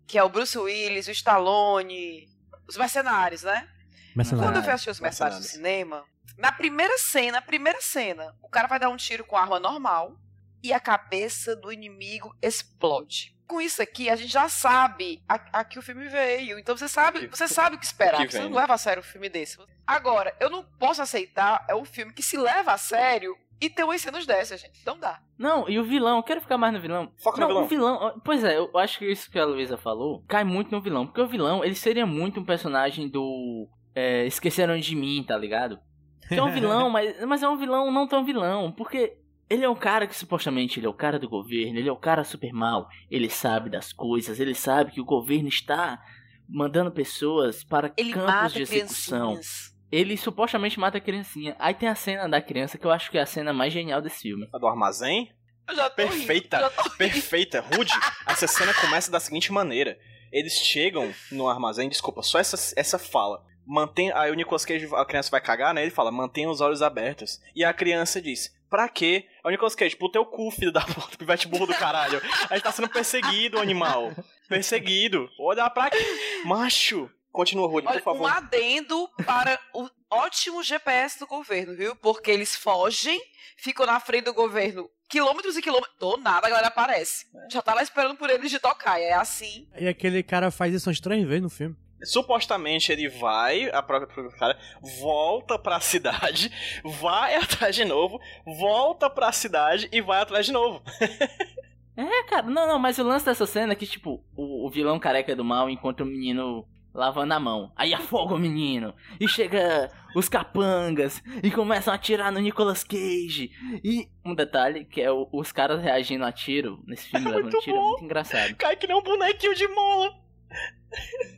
Speaker 5: que é o Bruce Willis, o Stallone, os mercenários, né?
Speaker 2: Mercenário.
Speaker 5: Quando eu fui assistir os mercenários no cinema, na primeira cena, primeira cena, o cara vai dar um tiro com arma normal e a cabeça do inimigo explode. Com isso aqui, a gente já sabe a, a que o filme veio. Então você sabe, você sabe o que esperar.
Speaker 3: que
Speaker 5: Você não leva a sério um filme desse. Agora, eu não posso aceitar é um filme que se leva a sério e tem umas cenas dessas, gente. Não dá.
Speaker 4: Não, e o vilão, eu quero ficar mais no vilão.
Speaker 3: Foca
Speaker 4: não,
Speaker 3: no vilão.
Speaker 4: o vilão. Pois é, eu acho que isso que a Luísa falou cai muito no vilão. Porque o vilão, ele seria muito um personagem do. É, Esqueceram de mim, tá ligado? Que é um vilão, mas, mas é um vilão não tão vilão. Porque ele é um cara que supostamente ele é o cara do governo, ele é o cara super mal. Ele sabe das coisas, ele sabe que o governo está mandando pessoas para
Speaker 5: Ele
Speaker 4: campos de execução.
Speaker 5: criancinhas.
Speaker 4: Ele supostamente mata a criancinha. Aí tem a cena da criança que eu acho que é a cena mais genial desse filme.
Speaker 3: a do armazém?
Speaker 5: Eu já tô rindo,
Speaker 3: Perfeita.
Speaker 5: eu já tô rindo.
Speaker 3: Perfeita. Rude, essa cena começa da seguinte maneira. Eles chegam no armazém, desculpa, só essa, essa fala. Mantém, aí o Nicolas Cage, a criança vai cagar, né? Ele fala, mantenha os olhos abertos. E a criança diz, pra quê? Aí o Nicolas Cage, pro teu cu, filho da puta, pivete burro do caralho. A gente tá sendo perseguido, animal. Perseguido. Olha pra quê? Macho. Continua, Rude, por
Speaker 5: Olha, um
Speaker 3: favor.
Speaker 5: adendo para o ótimo GPS do governo, viu? Porque eles fogem, ficam na frente do governo quilômetros e quilômetros. Do nada a galera aparece. Já tá lá esperando por eles de tocar. É assim.
Speaker 2: E aquele cara faz isso umas três vezes no filme.
Speaker 3: Supostamente ele vai, a própria cara, volta pra cidade, vai atrás de novo, volta pra cidade e vai atrás de novo.
Speaker 4: É, cara, não, não, mas o lance dessa cena é que, tipo, o, o vilão careca do mal encontra o menino lavando a mão. Aí afoga o menino. E chega os capangas e começam a atirar no Nicolas Cage. E um detalhe que é o- os caras reagindo a tiro nesse filme, levando
Speaker 3: muito
Speaker 4: tiro, é
Speaker 3: bom.
Speaker 4: muito engraçado.
Speaker 3: Cai que nem um bonequinho de mola.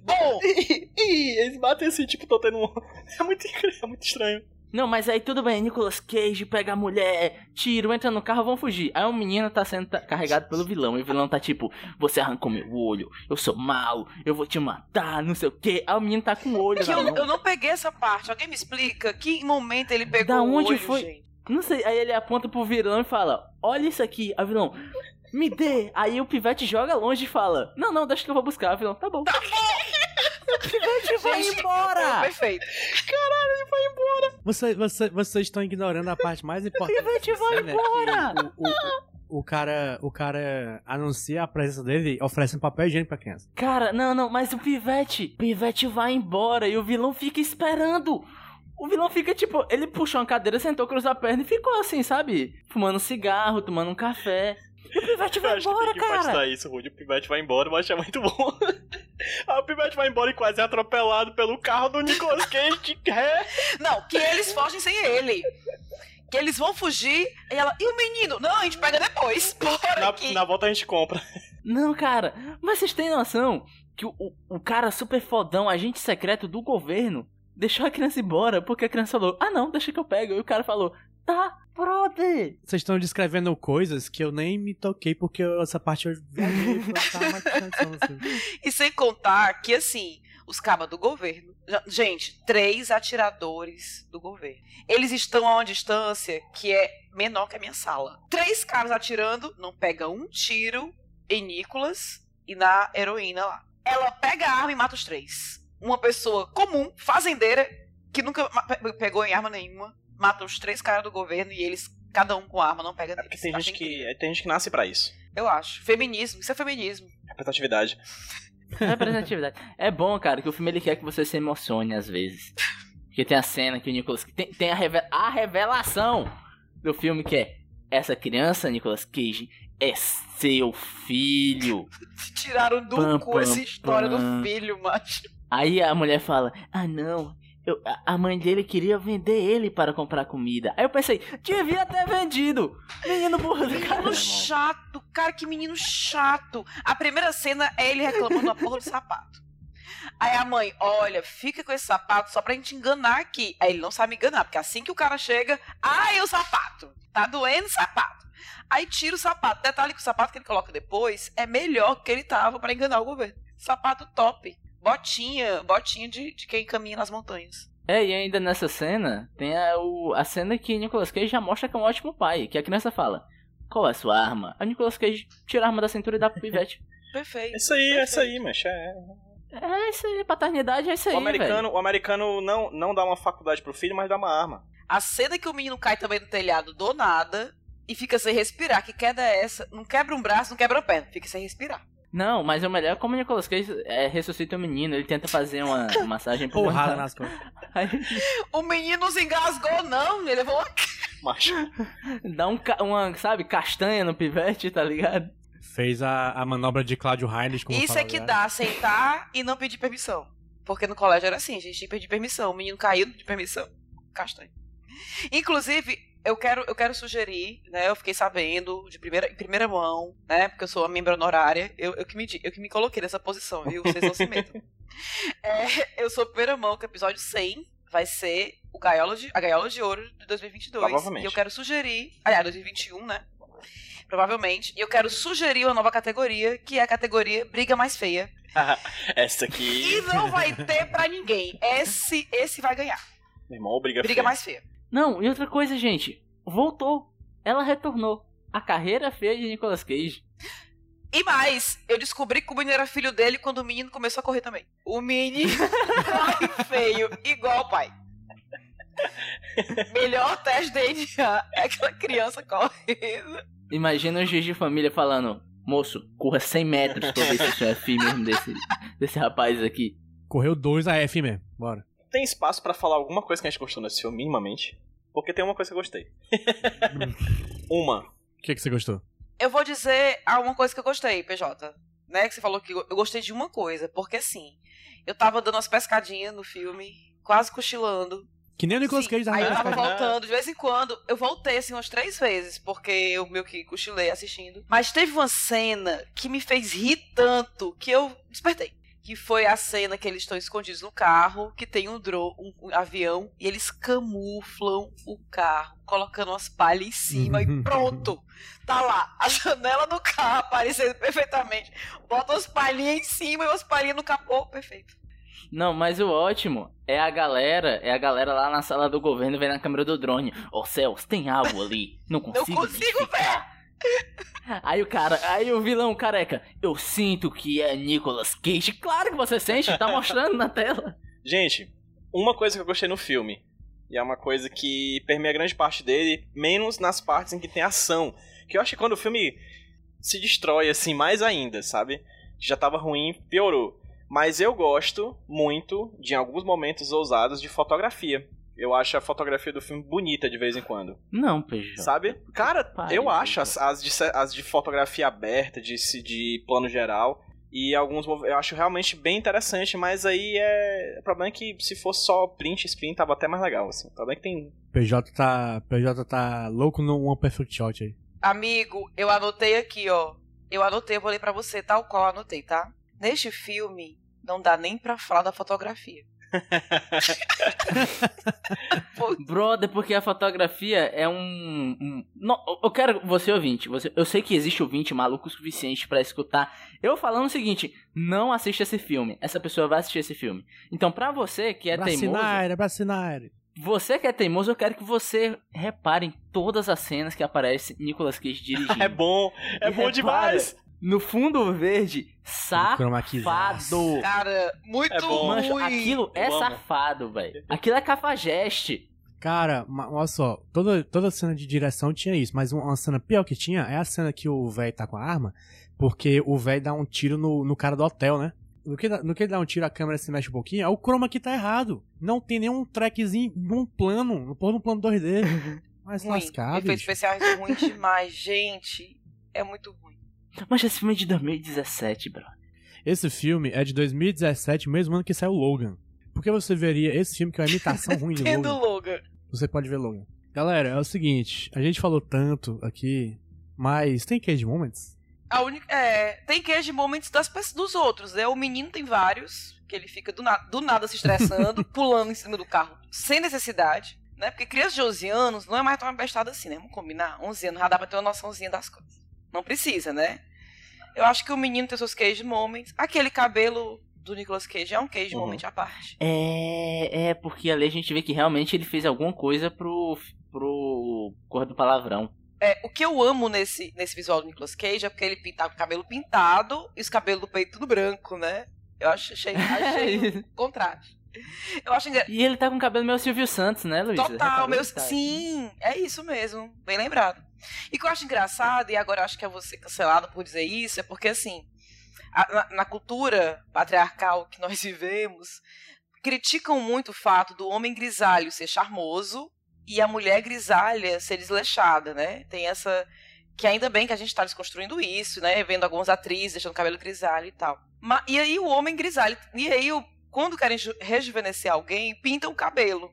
Speaker 5: Bom,
Speaker 3: E, e eles batem assim, tipo, tô tendo um... É muito, incrível, é muito estranho.
Speaker 4: Não, mas aí tudo bem, Nicolas Cage pega a mulher, tiro, entra no carro, vão fugir. Aí o menino tá sendo carregado pelo vilão. E o vilão tá tipo, você arrancou meu olho, eu sou mau, eu vou te matar, não sei o quê. Aí o menino tá com o olho
Speaker 5: que
Speaker 4: na
Speaker 5: eu,
Speaker 4: mão.
Speaker 5: eu não peguei essa parte. Alguém me explica que momento ele pegou
Speaker 4: Da
Speaker 5: o
Speaker 4: onde
Speaker 5: olho,
Speaker 4: foi?
Speaker 5: gente?
Speaker 4: Não sei, aí ele aponta pro vilão e fala: Olha isso aqui. Aí o vilão, me dê. Aí o pivete joga longe e fala: Não, não, deixa que eu vou buscar. O vilão, tá bom. o pivete vai
Speaker 5: Gente,
Speaker 4: embora.
Speaker 5: Perfeito.
Speaker 2: Você, você, vocês estão ignorando a parte mais importante.
Speaker 4: Pivete
Speaker 2: dessa
Speaker 4: vai
Speaker 2: cena,
Speaker 4: embora.
Speaker 2: O, o, o cara, o cara anuncia a presença dele e oferece um papel higiênico pra criança.
Speaker 4: Cara, não, não, mas o pivete, o pivete vai embora e o vilão fica esperando. O vilão fica tipo, ele puxou uma cadeira, sentou, cruzou a perna e ficou assim, sabe? Fumando um cigarro, tomando um café. E o pivete vai
Speaker 3: acho que
Speaker 4: embora,
Speaker 3: tem que
Speaker 4: cara.
Speaker 3: postar isso, Rude. O Pivete vai embora, eu achei muito bom. Aí o Pivete vai embora e quase é atropelado pelo carro do Nicolas Cage ré.
Speaker 5: Não, que eles fogem sem ele. Que eles vão fugir e ela. E o menino? Não, a gente pega depois. Bora
Speaker 3: Na,
Speaker 5: aqui.
Speaker 3: na volta a gente compra.
Speaker 4: Não, cara, mas vocês têm noção que o, o, o cara super fodão, agente secreto do governo, deixou a criança embora porque a criança falou: Ah, não, deixa que eu pego. E o cara falou: Tá, brother.
Speaker 2: Vocês estão descrevendo coisas que eu nem me toquei porque eu- essa parte eu viajei no filme.
Speaker 5: E sem contar que, assim, os cabas do governo. Gente, três atiradores do governo. Eles estão a uma distância que é menor que a minha sala. Três caras atirando, não pega um tiro em Nicolas e na heroína lá. Ela pega a arma e mata os três. Uma pessoa comum, fazendeira, que nunca pegou em arma nenhuma, mata os três caras do governo e eles, cada um com arma, não pega
Speaker 3: É porque
Speaker 5: neles.
Speaker 3: tem
Speaker 5: Acho
Speaker 3: gente, que, tem gente que nasce pra isso.
Speaker 5: Eu acho. Feminismo, isso é feminismo.
Speaker 3: Representatividade.
Speaker 4: Representatividade. É bom, cara, que o filme ele quer que você se emocione às vezes. Porque tem a cena que o Nicolas. Tem, tem a, reve- a revelação do filme que é: essa criança, Nicolas Cage, é seu filho.
Speaker 5: Tiraram do
Speaker 4: Pam,
Speaker 5: cu
Speaker 4: pam,
Speaker 5: essa história
Speaker 4: pam.
Speaker 5: do filho, macho.
Speaker 4: Aí a mulher fala: Ah, não. Eu- a- a mãe dele queria vender ele para comprar comida. Aí eu pensei, devia ter vendido. Menino burro do cara.
Speaker 5: Menino chato, cara, que menino chato. A primeira cena é ele reclamando da porra do sapato. Aí a mãe, olha, fica com esse sapato só pra gente enganar aqui. Aí ele não sabe enganar, porque assim que o cara chega, ai, o sapato. Tá doendo o sapato. Aí tira o sapato. Detalhe que o sapato que ele coloca depois é melhor que ele tava pra enganar o governo. Sapato top. Botinha, botinha de, de quem caminha nas montanhas.
Speaker 4: É, e ainda nessa cena, tem a, o- a cena que Nicolas Cage já mostra que é um ótimo pai. Que a criança fala: Qual é a sua arma? Aí Nicolas Cage tira a arma da cintura e dá pro pivete.
Speaker 5: Perfeito.
Speaker 3: Isso aí, é isso aí, mancha. É.
Speaker 4: É isso aí, paternidade é isso aí.
Speaker 3: O americano, o americano não, não dá uma faculdade pro filho, mas dá uma arma.
Speaker 5: A cena que o menino cai também no telhado do nada e fica sem respirar. Que queda é essa? Não quebra um braço, não quebra a perna. Fica sem respirar.
Speaker 4: Não, mas o melhor é como o Nicolas Cage é, ressuscita o menino. Ele tenta fazer uma massagem pro
Speaker 2: Porrada nas costas.
Speaker 4: Aí
Speaker 5: O menino não se engasgou, não. Ele levou uma...
Speaker 3: Macho.
Speaker 4: dá um, uma, sabe, castanha no pivete, tá ligado?
Speaker 2: Fez a, a manobra de Cláudio Heinrich, como
Speaker 5: Isso
Speaker 2: fala
Speaker 5: é que dá sentar e não pedir permissão. Porque no colégio era assim, a gente tinha que pedir permissão. O menino caiu de permissão. Castanho. Inclusive, eu quero, eu quero sugerir, né? Eu fiquei sabendo de primeira, em primeira mão, né? Porque eu sou uma membro honorária. Eu, eu, que me, eu que me coloquei nessa posição, viu? Vocês não se metam. É, eu sou primeira mão que o episódio 100 vai ser o Gaiola de, a Gaiola de Ouro de 2022.
Speaker 3: Provavelmente.
Speaker 5: E eu quero sugerir... Aliás, 2021, né? Provavelmente. E eu quero sugerir uma nova categoria, que é a categoria Briga Mais Feia.
Speaker 3: Essa aqui.
Speaker 5: E não vai ter pra ninguém. Esse, esse vai ganhar.
Speaker 3: Meu irmão, briga,
Speaker 5: Briga
Speaker 3: feia.
Speaker 5: mais feia.
Speaker 4: Não, e outra coisa, gente. Voltou. Ela retornou. A carreira feia de Nicolas Cage.
Speaker 5: E mais, eu descobri que o menino era filho dele quando o menino começou a correr também. O menino corre feio, igual o pai. Melhor teste de DNA é aquela criança correndo.
Speaker 4: Imagina o juiz de família falando: Moço, corra 100 metros pra ver se o senhor é filho mesmo desse, desse rapaz aqui.
Speaker 2: Correu 2 a F mesmo. Bora.
Speaker 3: Tem espaço pra falar alguma coisa que a gente gostou nesse filme, minimamente? Porque tem uma coisa que eu gostei. uma.
Speaker 2: O que, que você gostou?
Speaker 5: Eu vou dizer uma coisa que eu gostei, PJ. Né? Que você falou que eu gostei de uma coisa. Porque assim, eu tava dando umas pescadinhas no filme, quase cochilando.
Speaker 2: Que nem o Nicolas Cage
Speaker 5: Aí eu tava voltando, de vez em quando. Eu voltei assim umas três vezes, porque eu meio que cochilei assistindo. Mas teve uma cena que me fez rir tanto que eu despertei. Que foi a cena que eles estão escondidos no carro, que tem um, dro um, um avião, e eles camuflam o carro, colocando umas palhas em cima e pronto. Tá lá, a janela do carro aparecendo perfeitamente. Bota umas palhinhas em cima e umas palhinhas no capô, perfeito.
Speaker 4: Não, mas o ótimo é a galera, é a galera lá na sala do governo vendo a câmera do drone. Ô céus, tem algo ali. Não
Speaker 5: Não
Speaker 4: consigo,
Speaker 5: consigo
Speaker 4: identificar." Aí o cara, aí o vilão careca, eu sinto que é Nicolas Cage. Claro que você sente, tá mostrando na tela.
Speaker 3: Gente, uma coisa que eu gostei no filme, e é uma coisa que permeia grande parte dele, menos nas partes em que tem ação. Que eu acho que quando o filme se destrói assim mais ainda, sabe? Já tava ruim, piorou. Mas eu gosto muito de em alguns momentos ousados de fotografia. Eu acho a fotografia do filme bonita de vez em quando.
Speaker 4: Não, PJ.
Speaker 3: Sabe? Cara,
Speaker 4: Pare,
Speaker 3: eu
Speaker 4: PJ.
Speaker 3: acho as, as, de, as de fotografia aberta, de, de plano geral. E alguns eu acho realmente bem interessante, mas aí é. O problema é que se fosse só print e screen tava até mais legal, assim. O problema é que tem.
Speaker 2: PJ tá, PJ tá louco no One Perfect Shot aí.
Speaker 5: Amigo, eu anotei aqui, ó. Eu anotei, eu vou ler pra você tal qual eu anotei, tá? Neste filme, não dá nem pra falar da fotografia.
Speaker 4: Brother, porque a fotografia é um. um- Não, eu quero. Você ouvinte, você, eu sei que existe ouvinte maluco o suficiente pra escutar. Eu falando o seguinte: não assiste esse filme. Essa pessoa vai assistir esse filme. Então, pra você que é teimoso.
Speaker 2: Bracinaire, Bracinaire.
Speaker 4: Você que é teimoso, eu quero que você repare em todas as cenas que aparece Nicolas Cage dirigindo.
Speaker 3: É bom, é
Speaker 4: E
Speaker 3: bom
Speaker 4: repara,
Speaker 3: demais!
Speaker 4: No fundo verde, safado.
Speaker 5: Cara, muito
Speaker 3: É bom.
Speaker 4: Mancha,
Speaker 5: ruim.
Speaker 4: aquilo é
Speaker 3: amo.
Speaker 4: safado, velho. Aquilo é cafajeste.
Speaker 2: Cara, olha só, toda, toda cena de direção tinha isso, mas uma, cena pior que tinha é a cena que o velho tá com a arma, porque o velho dá um tiro no, no cara do hotel, né? No que, no que ele dá um tiro, a câmera se mexe um pouquinho, é o chroma que tá errado. Não tem nenhum trackzinho num plano, no plano 2D. Mas
Speaker 5: ruim.
Speaker 2: lascado,
Speaker 5: Efeitos especiais ruins demais, gente. É muito ruim.
Speaker 4: Mas esse filme é de 2017, bro.
Speaker 2: Esse filme é de 2017, mesmo ano que saiu Logan. Por que você veria esse filme que é uma imitação ruim de Logan?
Speaker 5: Logan.
Speaker 2: Você pode ver Logan. Galera, é o seguinte, a gente falou tanto aqui, mas tem Cage Moments?
Speaker 5: A única, é, tem queijo momentos das, dos outros, né? O menino tem vários, que ele fica do, na- do nada se estressando, pulando em cima do carro, sem necessidade, né? Porque criança de 11 anos não é mais tão abestada assim, né? Vamos combinar? 11 anos já dá pra ter uma noçãozinha das coisas. Não precisa, né? Eu acho que o menino tem seus cage moments. Aquele cabelo do Nicolas Cage é um cage
Speaker 3: Uhum.
Speaker 5: moment à parte.
Speaker 4: É, é, porque ali a gente vê que realmente ele fez alguma coisa pro, pro Cor do Palavrão.
Speaker 5: É, o que eu amo nesse, nesse visual do Nicolas Cage é porque ele pinta o cabelo pintado e os cabelos do peito tudo branco, né? Eu acho, achei, achei um contraste. Eu acho engra...
Speaker 4: E ele tá com o cabelo meio Silvio Santos, né, Luiz?
Speaker 5: Total, meu.
Speaker 4: Tá.
Speaker 5: Sim, é isso mesmo. Bem lembrado. E o que eu acho engraçado, e agora eu acho que eu vou ser cancelado por dizer isso, é porque assim, a- na, na cultura patriarcal que nós vivemos, criticam muito o fato do homem grisalho ser charmoso e a mulher grisalha ser desleixada, né? Tem essa. Que ainda bem que a gente está desconstruindo isso, né? Vendo algumas atrizes deixando o cabelo grisalho e tal. E aí o homem grisalho. E aí, o- quando querem ju- rejuvenescer alguém, pintam o cabelo.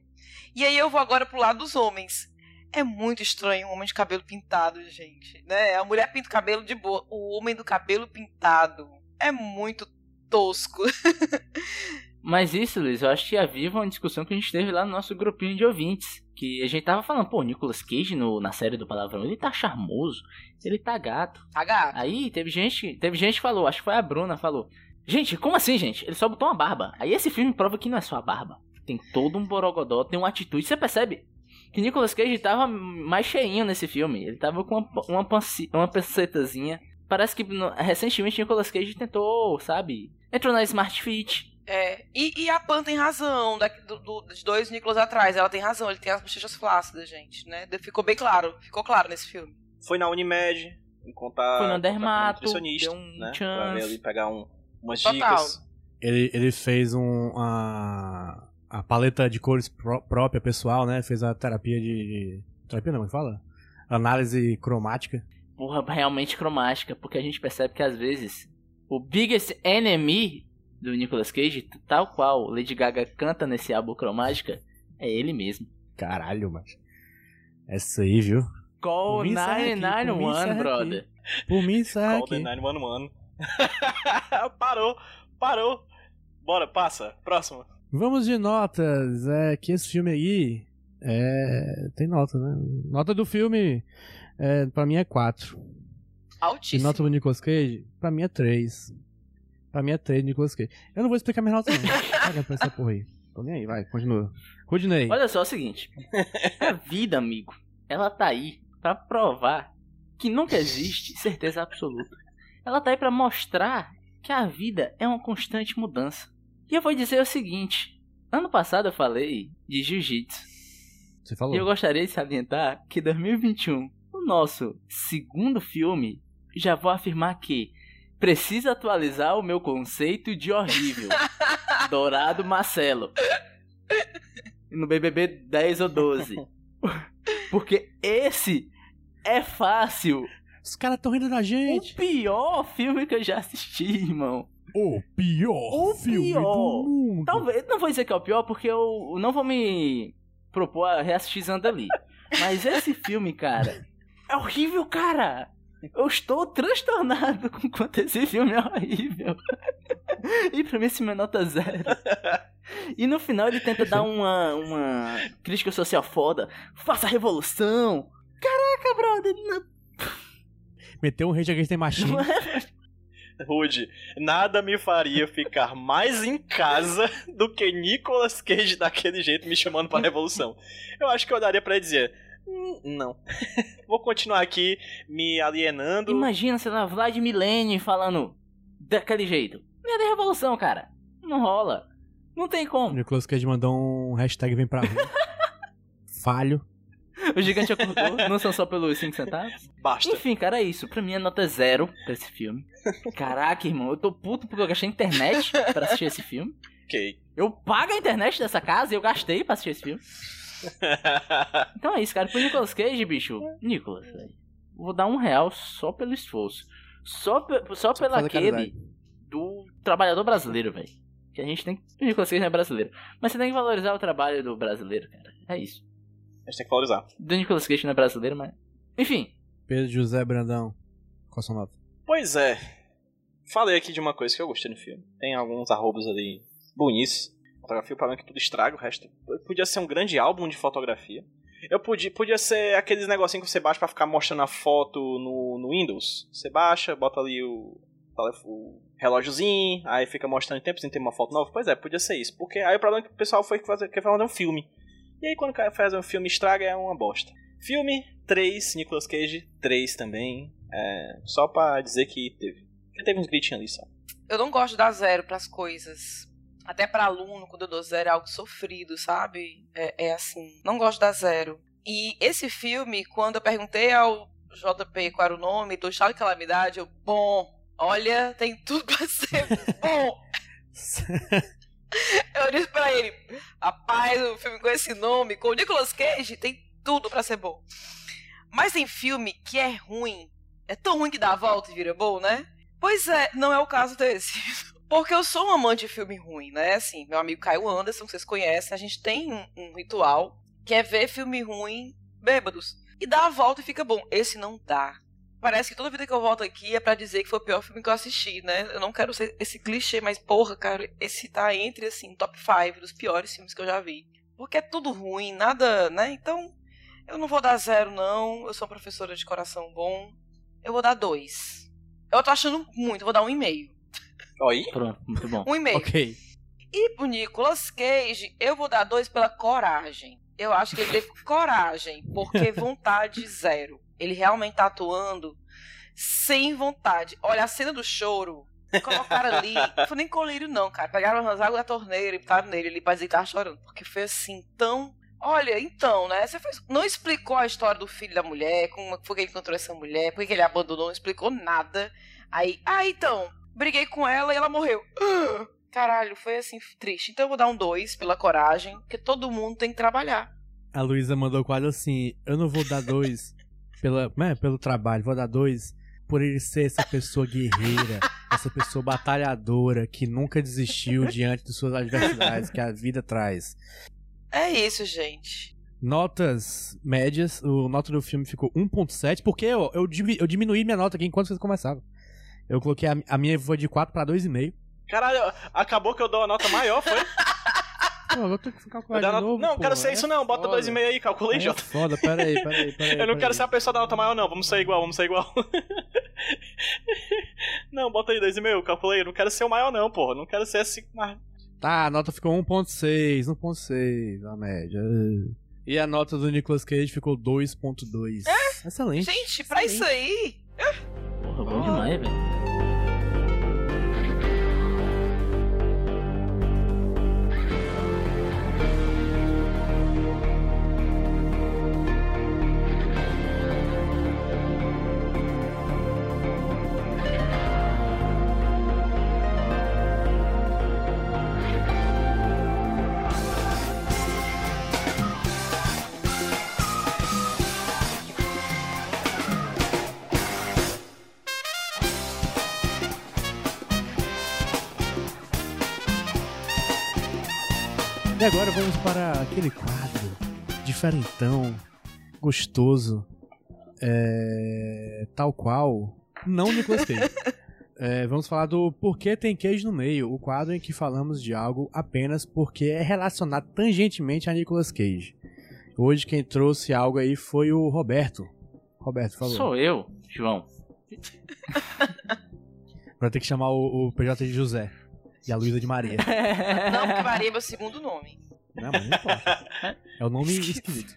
Speaker 5: E aí eu vou agora pro lado dos homens. É muito estranho um homem de cabelo pintado, gente. Né? A mulher pinta o cabelo de boa. O homem do cabelo pintado. É muito tosco.
Speaker 4: Mas isso, Luiz, eu acho que aviva uma discussão que a gente teve lá no nosso grupinho de ouvintes. Que a gente tava falando, pô, o Nicolas Cage no, na série do Palavrão, ele tá charmoso, ele tá gato.
Speaker 5: Tá gato.
Speaker 4: Aí teve gente, teve gente que falou, acho que foi a Bruna, falou. Gente, como assim, gente? Ele só botou uma barba. Aí esse filme prova que não é só a barba. Tem todo um borogodó, tem uma atitude. Você percebe que Nicolas Cage tava mais cheinho nesse filme. Ele tava com uma, uma, panci- uma pancetazinha. Parece que no- recentemente Nicolas Cage tentou, sabe? Entrou na Smart Fit.
Speaker 5: É, e, e a Pan tem razão, da, do, do- dos dois Nicolas atrás, ela tem razão, ele tem as bochechas flácidas, gente, né? Ficou bem claro, ficou claro nesse filme.
Speaker 3: Foi na Unimed, encontrar
Speaker 4: Foi no
Speaker 3: um
Speaker 4: dermato, deu um
Speaker 3: né? Pra
Speaker 4: chance.
Speaker 3: ver ali, pegar um, umas
Speaker 5: Total.
Speaker 3: dicas.
Speaker 2: ele, ele fez um, a, a paleta de cores pró- própria, pessoal, né? Fez a terapia de. terapia não, como é que fala? Análise cromática.
Speaker 4: Porra, realmente cromática, porque a gente percebe que às vezes o biggest enemy do Nicolas Cage, tal qual Lady Gaga canta nesse álbum cromática, é ele mesmo.
Speaker 2: Caralho, mas. Essa aí, viu?
Speaker 4: Call
Speaker 2: Por mim, encerra aqui, por mim,
Speaker 4: 991,
Speaker 2: encerra
Speaker 4: brother.
Speaker 2: Por mim, é
Speaker 3: Call the
Speaker 2: aqui.
Speaker 3: 911. parou, parou. Bora, passa. Próximo.
Speaker 2: Vamos de notas. É que esse filme aí. É. Tem nota, né? Nota do filme. É, pra mim é 4. E
Speaker 5: Altíssimo.
Speaker 2: nota do Nicolas Cage, pra mim é 3. Pra mim é 3 Nicolas Cage. Eu não vou explicar minha nota, não. Caga pra essa porra aí. Tô nem aí, vai, continua. Continue.
Speaker 4: Olha só é o seguinte. A vida, amigo, ela tá aí pra provar que nunca existe certeza absoluta. Ela tá aí pra mostrar que a vida é uma constante mudança. E eu vou dizer o seguinte. Ano passado eu falei de jiu-jitsu.
Speaker 2: Você falou?
Speaker 4: E eu gostaria de salientar que 2021, o nosso segundo filme, já vou afirmar que precisa atualizar o meu conceito de horrível. Dourado Marcelo. No BBB 10 ou 12. Porque esse é fácil.
Speaker 2: Os caras tão rindo da
Speaker 4: O
Speaker 2: gente.
Speaker 4: pior filme que eu já assisti, irmão.
Speaker 2: O pior
Speaker 4: O
Speaker 2: filme
Speaker 4: pior.
Speaker 2: do mundo.
Speaker 4: Talvez, não vou dizer que é o pior, porque eu não vou me propor a reassistir Zandali. Mas esse filme, cara, é horrível, cara. Eu estou transtornado com quanto esse filme é horrível. E pra mim esse filme é nota zero. E no final ele tenta dar uma, uma crítica social foda. Faça a revolução. Caraca, brother.
Speaker 2: Meteu um Rage Against the Machine.
Speaker 4: é
Speaker 3: Rude, nada me faria ficar mais em casa do que Nicolas Cage daquele jeito me chamando pra revolução. Eu acho que eu daria pra ele dizer: "Hum, não. Vou continuar aqui me alienando.
Speaker 4: Imagina, sei lá, Vladimir Lenin falando daquele jeito. Não ia ter revolução, cara. Não rola. Não tem como.
Speaker 2: Nicolas Cage mandou um hashtag vem pra rua. Falho.
Speaker 4: O gigante acordou, não são só pelos 5 centavos.
Speaker 3: Basta.
Speaker 4: Enfim, cara, é isso. Pra mim é nota zero pra esse filme. Caraca, irmão, eu tô puto porque eu gastei internet pra assistir esse filme.
Speaker 3: Ok.
Speaker 4: Eu pago a internet dessa casa e eu gastei pra assistir esse filme. Então é isso, cara. Pro Nicolas Cage, bicho. Nicolas, velho. Vou dar um real só pelo esforço. Só, pe- só pelo
Speaker 2: fazer
Speaker 4: aquele do trabalhador brasileiro, velho. Que a gente tem que. O Nicolas Cage não é brasileiro. Mas você tem que valorizar o trabalho do brasileiro, cara. É isso.
Speaker 3: A gente tem que valorizar.
Speaker 4: Do Nicolas Cage não é brasileiro, mas. Enfim.
Speaker 2: Pedro José Brandão. Qual a sua nota?
Speaker 3: Pois é. Falei aqui de uma coisa que eu gostei no filme. Tem alguns arrobos ali bonitos. Fotografia, o problema é que tudo estraga o resto. Podia ser um grande álbum de fotografia. Eu podia, podia ser aqueles negocinhos que você baixa pra ficar mostrando a foto no, no Windows. Você baixa, bota ali o, o relógiozinho, aí fica mostrando em tempo sem ter uma foto nova. Pois é, podia ser isso. Porque aí o problema é que o pessoal foi fazer, quer fazer um filme. E aí quando o cara faz um filme estraga é uma bosta. Filme 3, Nicolas Cage 3 também. É, só pra dizer que teve. Que teve uns gritinhos ali só.
Speaker 5: Eu não gosto de dar zero pras coisas. Até pra aluno, quando eu dou zero, é algo sofrido, sabe? É, é assim. Não gosto de dar zero. E esse filme, quando eu perguntei ao JP qual era o nome do Estado de Calamidade, eu, bom, olha, tem tudo pra ser bom. Eu disse pra ele, rapaz, o filme com esse nome, com o Nicolas Cage, tem tudo pra ser bom. Mas tem filme que é ruim. É tão ruim que dá a volta e vira bom, né? Pois é, não é o caso desse. Porque eu sou um amante de filme ruim, né? Assim, meu amigo Caio Anderson, que vocês conhecem, a gente tem um, um ritual que é ver filme ruim bêbados. E dá a volta e fica bom. Esse não dá. Parece que toda vida que eu volto aqui é pra dizer que foi o pior filme que eu assisti, né? Eu não quero ser esse clichê, mas porra, cara, esse tá entre, assim, top 5 dos piores filmes que eu já vi. Porque é tudo ruim, nada, né? Então, eu não vou dar zero, não. Eu sou uma professora de coração bom. Eu vou dar dois. Eu tô achando muito, eu vou dar um e meio.
Speaker 3: Oi?
Speaker 4: Pronto, muito bom.
Speaker 5: Um e meio.
Speaker 2: Ok.
Speaker 5: E pro Nicolas Cage, eu vou dar dois pela coragem. Eu acho que ele teve coragem, porque vontade zero. Ele realmente tá atuando sem vontade. Olha, a cena do choro, colocaram ali. Não foi nem colírio, não, cara. Pegaram as águas da torneira e botaram nele ali pra dizer que tava chorando. Porque foi assim, tão. Olha, então, né? Você não explicou a história do filho da mulher, como foi que ele encontrou essa mulher, por que ele abandonou, não explicou nada. Aí, ah, então, briguei com ela e ela morreu. Caralho, foi assim, triste. Então eu vou dar um 2 pela coragem, porque todo mundo tem que trabalhar.
Speaker 2: A Luísa mandou quase assim: eu não vou dar dois pela, né, pelo trabalho, vou dar dois por ele ser essa pessoa guerreira, essa pessoa batalhadora que nunca desistiu diante de suas adversidades que a vida traz.
Speaker 5: É isso, gente.
Speaker 2: Notas médias, o nota do filme ficou 1.7, porque eu, eu, eu diminuí minha nota aqui enquanto vocês começavam. Eu coloquei a, a minha foi de 4 pra 2,5.
Speaker 3: Caralho, acabou que eu dou uma nota maior, foi?
Speaker 2: Pô, eu vou ter que calcular de novo,
Speaker 3: Não,
Speaker 2: pô,
Speaker 3: quero ser
Speaker 2: é
Speaker 3: isso não, bota
Speaker 2: foda.
Speaker 3: 2,5 aí, calculei,
Speaker 2: É
Speaker 3: Jota.
Speaker 2: foda, peraí, peraí, peraí.
Speaker 3: Eu não quero ser a pessoa da nota maior, não. Vamos sair igual, vamos sair igual. não, bota aí 2,5, eu calculei. Eu não quero ser o maior, não, porra. Não quero ser assim. ah,
Speaker 2: Tá, a nota ficou 1.6, 1.6 a média. E a nota do Nicolas Cage ficou 2.2. Excelente.
Speaker 5: Gente, pra isso aí.
Speaker 4: Porra, bom demais, velho.
Speaker 2: E agora vamos para aquele quadro diferentão, gostoso, é, tal qual, não Nicolas Cage. É, vamos falar do Porquê Tem Queijo no Meio, o quadro em que falamos de algo apenas porque é relacionado tangentemente a Nicolas Cage. Hoje quem trouxe algo aí foi o Roberto. Roberto, favor.
Speaker 4: Sou eu, João.
Speaker 2: Vai ter que chamar o, o PJ de José e a Luísa de Maria.
Speaker 5: Não, porque Maria é meu segundo nome.
Speaker 2: Não, mas não importa. É o nome esquisito.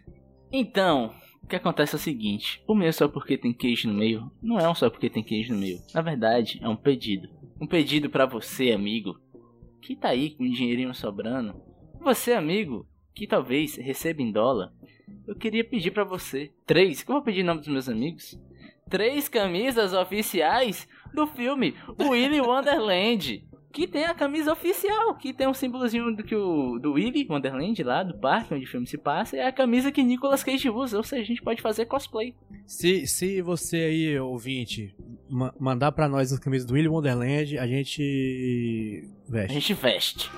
Speaker 4: Então, o que acontece é o seguinte: o meu só porque tem queijo no meio não é um só porque tem queijo no meio. Na verdade, é um pedido. Um pedido pra você, amigo, que tá aí com um dinheirinho sobrando. Você, amigo, que talvez receba em dólar. Eu queria pedir pra você três, que eu vou pedir o nome dos meus amigos. Três camisas oficiais do filme Willy Wonderland. Que tem a camisa oficial, que tem um símbolozinho do, que o, do Willy Wonderland lá, do parque onde o filme se passa, é a camisa que Nicolas Cage usa, ou seja, a gente pode fazer cosplay.
Speaker 2: Se, se você aí, ouvinte, ma- mandar pra nós as camisas do Willy Wonderland, a gente
Speaker 4: A
Speaker 2: veste.
Speaker 4: gente veste.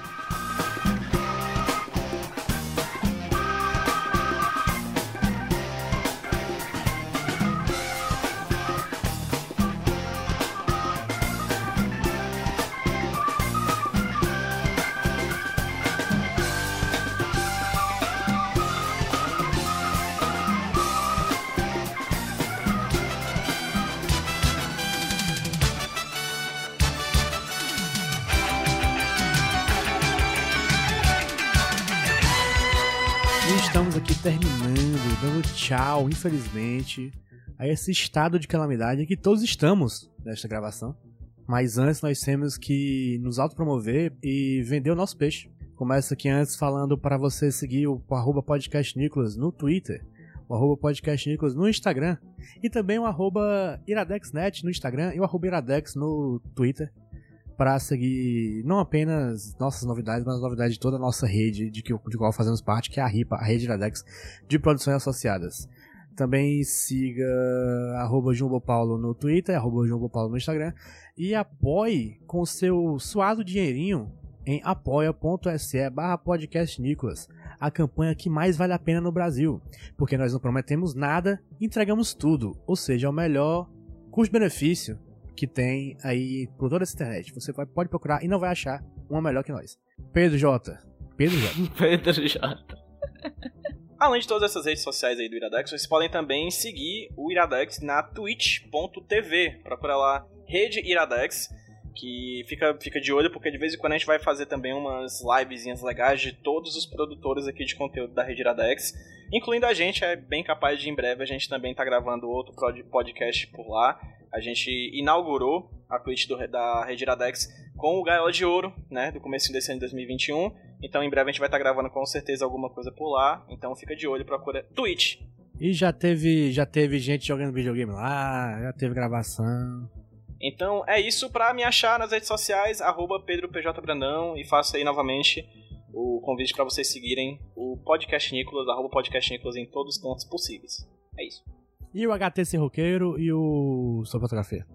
Speaker 2: Infelizmente, a esse estado de calamidade em que todos estamos nesta gravação. Mas antes nós temos que nos autopromover e vender o nosso peixe. Começa aqui antes falando para você seguir o arroba podcast Nicolas no Twitter, o arroba podcast Nicolas no Instagram e também o arroba iradexnet no Instagram e o arroba iradex no Twitter para seguir não apenas nossas novidades, mas as novidades de toda a nossa rede de, que, de qual fazemos parte, que é a RIPA, a Rede Iradex de Produções Associadas. Também siga arroba no Twitter, arroba Jumbo Paulo no Instagram e apoie com seu suado dinheirinho em apoia.se barra podcast Nicolas, a campanha que mais vale a pena no Brasil, porque nós não prometemos nada, entregamos tudo, ou seja, é o melhor custo-benefício que tem aí por toda essa internet. Você pode procurar e não vai achar uma melhor que nós. Pedro J. Pedro J.
Speaker 4: Pedro J.
Speaker 3: Além de todas essas redes sociais aí do Iradex, vocês podem também seguir o Iradex na twitch.tv. Procura lá Rede Iradex, que fica, fica de olho, porque de vez em quando a gente vai fazer também umas livezinhas legais de todos os produtores aqui de conteúdo da Rede Iradex, incluindo a gente. É bem capaz de em breve a gente também tá gravando outro podcast por lá. A gente inaugurou a Twitch do, da Rede Iradex com o Gaiola de Ouro, né, do começo desse ano de 2021. Então em breve a gente vai estar gravando com certeza alguma coisa por lá. Então fica de olho, procura Twitch.
Speaker 2: E já teve, já teve gente jogando videogame lá, já teve gravação.
Speaker 3: Então é isso pra me achar nas redes sociais, arroba PedroPJBrandão, e faço aí novamente o convite pra vocês seguirem o Podcast Nicolas, arroba Podcast Nicolas em todos os cantos possíveis. É isso.
Speaker 2: E o HT Sem Roqueiro e o Sua Fotografia.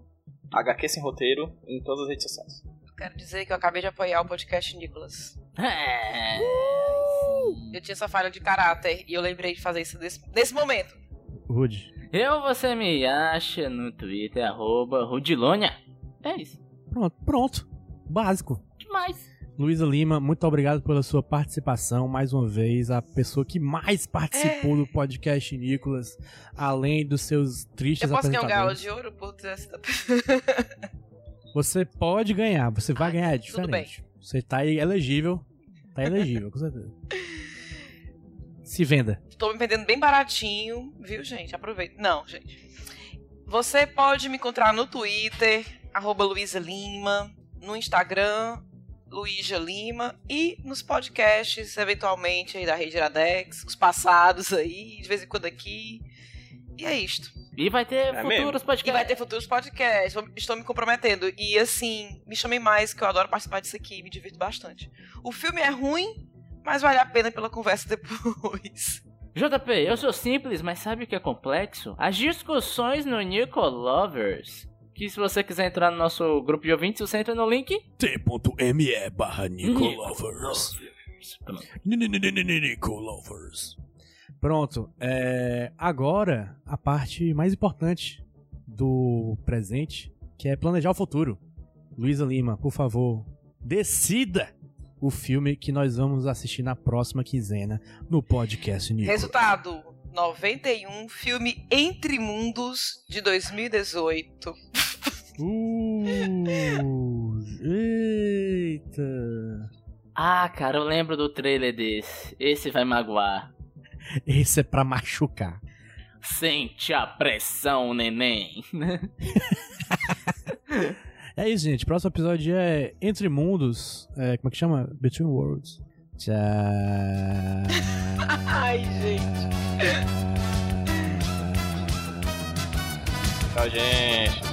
Speaker 3: HQ Sem Roteiro em todas as redes sociais.
Speaker 5: Quero dizer que eu acabei de apoiar o podcast Nicolas.
Speaker 4: É.
Speaker 5: Eu tinha essa falha de caráter e eu lembrei de fazer isso nesse, nesse momento.
Speaker 2: Rude.
Speaker 4: Eu, você me acha no Twitter, arroba Rudilonia. É isso.
Speaker 2: Pronto, pronto. Básico.
Speaker 4: Demais.
Speaker 2: Luísa Lima, muito obrigado pela sua participação. Mais uma vez, a pessoa que mais participou do podcast Nicolas, além dos seus tristes
Speaker 5: Eu posso ganhar um galo
Speaker 2: apresentadores.
Speaker 5: de ouro por ter essa...
Speaker 2: Você pode ganhar, você vai
Speaker 5: Ai,
Speaker 2: ganhar, é
Speaker 5: tudo
Speaker 2: diferente. Você tá elegível. Tá elegível, com certeza. Se venda.
Speaker 5: Tô me vendendo bem baratinho, viu, gente? Aproveita. Não, gente. Você pode me encontrar no Twitter, arroba Luísa Lima, no Instagram, Luísa Lima, e nos podcasts, eventualmente, aí da Rede Iradex, os passados aí, de vez em quando aqui. E é isto.
Speaker 4: E vai ter
Speaker 3: É
Speaker 4: futuros
Speaker 3: mesmo?
Speaker 5: E
Speaker 4: podcasts.
Speaker 5: vai ter futuros podcasts. Estou me comprometendo. E assim, me chamem mais, que eu adoro participar disso aqui. Me divirto bastante. O filme é ruim, mas vale a pena pela conversa depois.
Speaker 4: JP, eu sou simples, mas sabe o que é complexo? As discussões no Nico Lovers. Que se você quiser entrar no nosso grupo de ouvintes, você entra no link.
Speaker 2: t.me barra
Speaker 4: Nicolovers. Pronto.
Speaker 2: Nicolovers. Pronto. É, agora, a parte mais importante do presente, que é planejar o futuro. Luísa Lima, por favor, decida o filme que nós vamos assistir na próxima quinzena no podcast Nico.
Speaker 5: Resultado: 91, filme Entre Mundos de 2018.
Speaker 2: Uh, eita.
Speaker 4: Ah, cara, eu lembro do trailer desse. Esse vai magoar.
Speaker 2: Esse é pra machucar.
Speaker 4: Sente a pressão, neném.
Speaker 2: É isso, gente. Próximo episódio é Entre Mundos. É, como é que chama? Between Worlds. Tchau.
Speaker 5: Ai, gente.
Speaker 3: Tchau, gente.